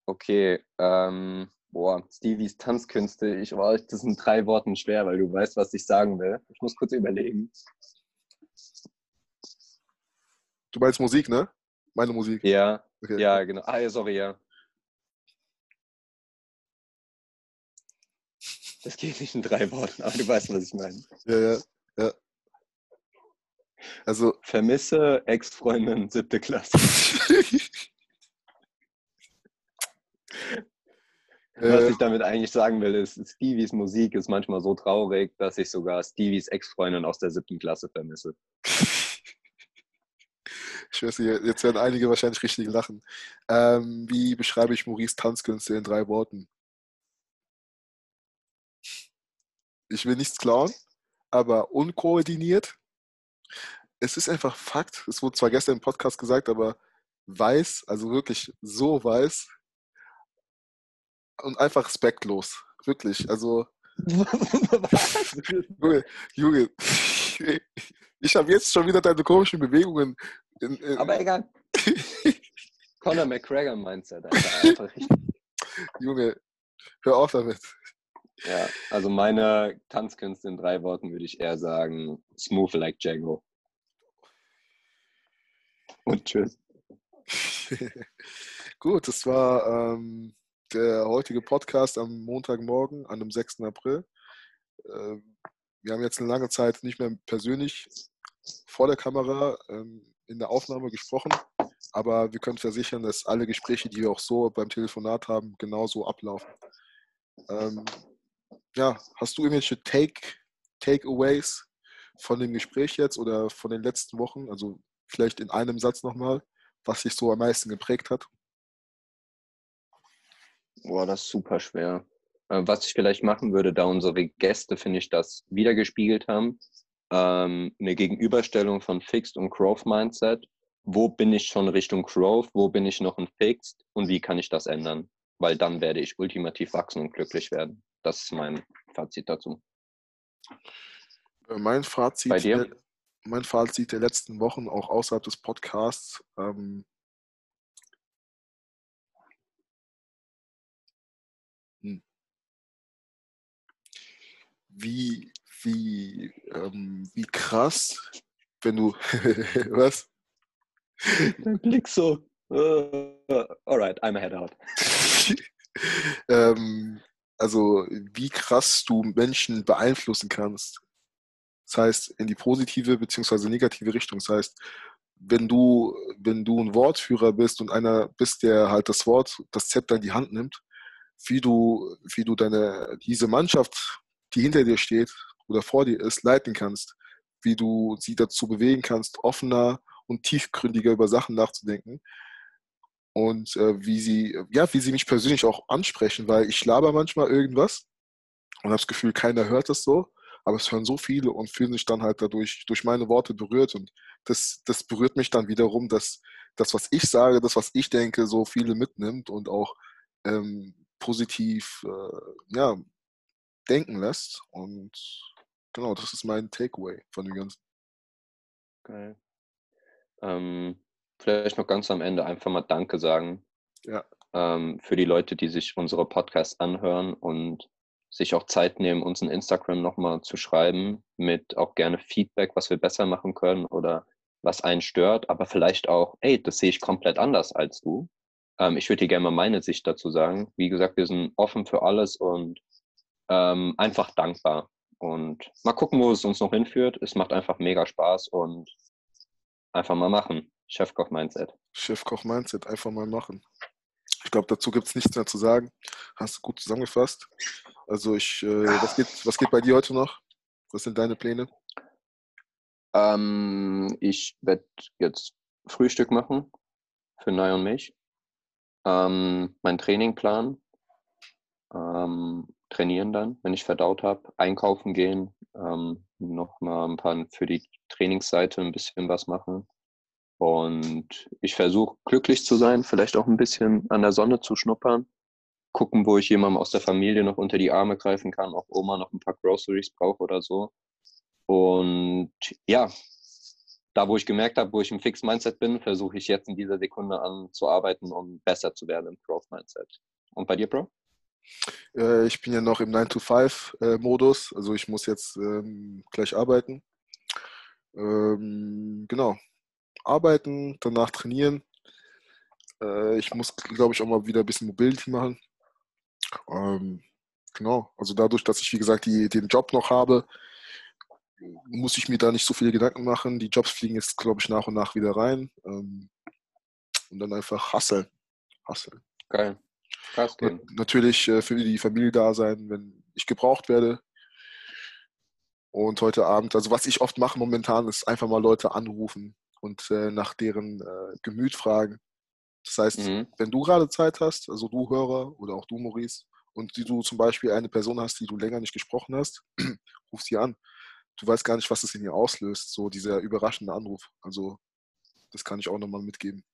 Okay, ähm, boah, Stevies Tanzkünste, ich war, das sind drei Worten schwer, weil du weißt, was ich sagen will. Ich muss kurz überlegen. Du meinst Musik, ne? Meine Musik. Ja, Okay. ja, genau. Ah, ja, sorry, ja. Das geht nicht in drei Worten, aber du weißt, was ich meine. Ja, ja, ja. Also, Vermisse Ex-Freundin, siebte Klasse. Was Äh. ich damit eigentlich sagen will, ist, Stevies Musik ist manchmal so traurig, dass ich sogar Stevies Ex-Freundin aus der siebten Klasse vermisse. ich weiß nicht, jetzt werden einige wahrscheinlich richtig lachen. Ähm, wie beschreibe ich Maurice Tanzkünste in drei Worten? Ich will nichts klauen, aber unkoordiniert. Es ist einfach Fakt. Es wurde zwar gestern im Podcast gesagt, aber weiß, also wirklich so weiß und einfach respektlos. Wirklich. Also? Junge, Junge, ich habe jetzt schon wieder deine komischen Bewegungen. In, in, Aber egal. Conor McGregor Mindset. Alter. Einfach richtig. Junge, hör auf damit. Ja, also meine Tanzkünste in drei Worten würde ich eher sagen, smooth like Django. Und tschüss. Gut, das war ähm, der heutige Podcast am Montagmorgen, an dem 6. April. Ähm, wir haben jetzt eine lange Zeit nicht mehr persönlich vor der Kamera ähm, in der Aufnahme gesprochen, aber wir können versichern, dass alle Gespräche, die wir auch so beim Telefonat haben, genauso ablaufen. Ähm, ja, hast du irgendwelche Take, Takeaways von dem Gespräch jetzt oder von den letzten Wochen? Also vielleicht in einem Satz nochmal, was dich so am meisten geprägt hat? Boah, das ist super schwer. Äh, Was ich vielleicht machen würde, da unsere Gäste, finde ich, das wiedergespiegelt haben, ähm, eine Gegenüberstellung von Fixed und Growth Mindset. Wo bin ich schon Richtung Growth? Wo bin ich noch in Fixed? Und wie kann ich das ändern? Weil dann werde ich ultimativ wachsen und glücklich werden. Das ist mein Fazit dazu. Äh, Mein Fazit, Bei dir? Der, mein Fazit der letzten Wochen, auch außerhalb des Podcasts, ähm, wie, wie, ähm, wie krass, wenn du, was? Dein Blick so. Uh, alright, I'm head out. ähm, also, wie krass du Menschen beeinflussen kannst. Das heißt, in die positive bzw. negative Richtung. Das heißt, wenn du, wenn du ein Wortführer bist und einer bist, der halt das Wort, das Zepter in die Hand nimmt, wie du, wie du deine, diese Mannschaft, die hinter dir steht oder vor dir ist, leiten kannst, wie du sie dazu bewegen kannst, offener und tiefgründiger über Sachen nachzudenken. Und äh, wie sie, ja, wie sie mich persönlich auch ansprechen, weil ich laber manchmal irgendwas und habe das Gefühl, keiner hört es so, aber es hören so viele und fühlen sich dann halt dadurch durch meine Worte berührt und das, das berührt mich dann wiederum, dass das, was ich sage, das, was ich denke, so viele mitnimmt und auch ähm, positiv äh, ja, denken lässt. Und genau, das ist mein Takeaway von dem Ganzen. Geil. Ähm, vielleicht noch ganz am Ende einfach mal Danke sagen. Ja. Ähm, für die Leute, die sich unsere Podcasts anhören und sich auch Zeit nehmen, uns in Instagram nochmal zu schreiben, mit auch gerne Feedback, was wir besser machen können oder was einen stört, aber vielleicht auch, ey, das sehe ich komplett anders als du. Ähm, ich würde dir gerne mal meine Sicht dazu sagen. Wie gesagt, wir sind offen für alles und ähm, einfach dankbar. Und mal gucken, wo es uns noch hinführt. Es macht einfach mega Spaß und einfach mal machen. Chefkoch Mindset. Chefkoch Mindset, einfach mal machen. Ich glaube, dazu gibt es nichts mehr zu sagen. Hast du gut zusammengefasst. Also ich, äh, was, geht, was geht bei dir heute noch? Was sind deine Pläne? Ähm, ich werde jetzt Frühstück machen für Nai und mich. Ähm, mein Training planen. Ähm, trainieren dann, wenn ich verdaut habe. Einkaufen gehen. Ähm, Nochmal ein paar für die Trainingsseite ein bisschen was machen. Und ich versuche glücklich zu sein, vielleicht auch ein bisschen an der Sonne zu schnuppern. gucken, wo ich jemandem aus der Familie noch unter die Arme greifen kann, ob Oma noch ein paar Groceries braucht oder so. Und ja, da wo ich gemerkt habe, wo ich im Fix-Mindset bin, versuche ich jetzt in dieser Sekunde an zu arbeiten, um besser zu werden im Growth-Mindset. Und bei dir, Bro? Äh, ich bin ja noch im 9-to-5-Modus, also ich muss jetzt ähm, gleich arbeiten. Ähm, genau, arbeiten, danach trainieren. Äh, ich muss, glaube ich, auch mal wieder ein bisschen Mobility machen. Ähm, genau, also dadurch, dass ich, wie gesagt, die, den Job noch habe, muss ich mir da nicht so viele Gedanken machen. Die Jobs fliegen jetzt, glaube ich, nach und nach wieder rein. Ähm, und dann einfach hasseln. Hasseln. Geil. Krass. Natürlich äh, für die Familie da sein, wenn ich gebraucht werde. Und heute Abend, also was ich oft mache momentan, ist einfach mal Leute anrufen und äh, nach deren äh, Gemüt fragen. Das heißt, mhm. wenn du gerade Zeit hast, also du Hörer oder auch du Maurice, und die du zum Beispiel eine Person hast, die du länger nicht gesprochen hast, ruf sie an. Du weißt gar nicht, was es in ihr auslöst, so dieser überraschende Anruf. Also das kann ich auch nochmal mitgeben.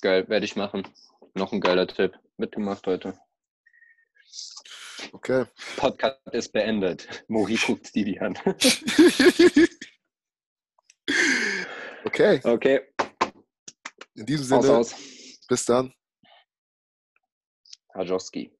Geil, werde ich machen. Noch ein geiler Tipp. Mitgemacht heute. Okay. Podcast ist beendet. Mori guckt Stevie an. okay. Okay. In diesem Sinne, aus, aus. bis dann. Hajowski.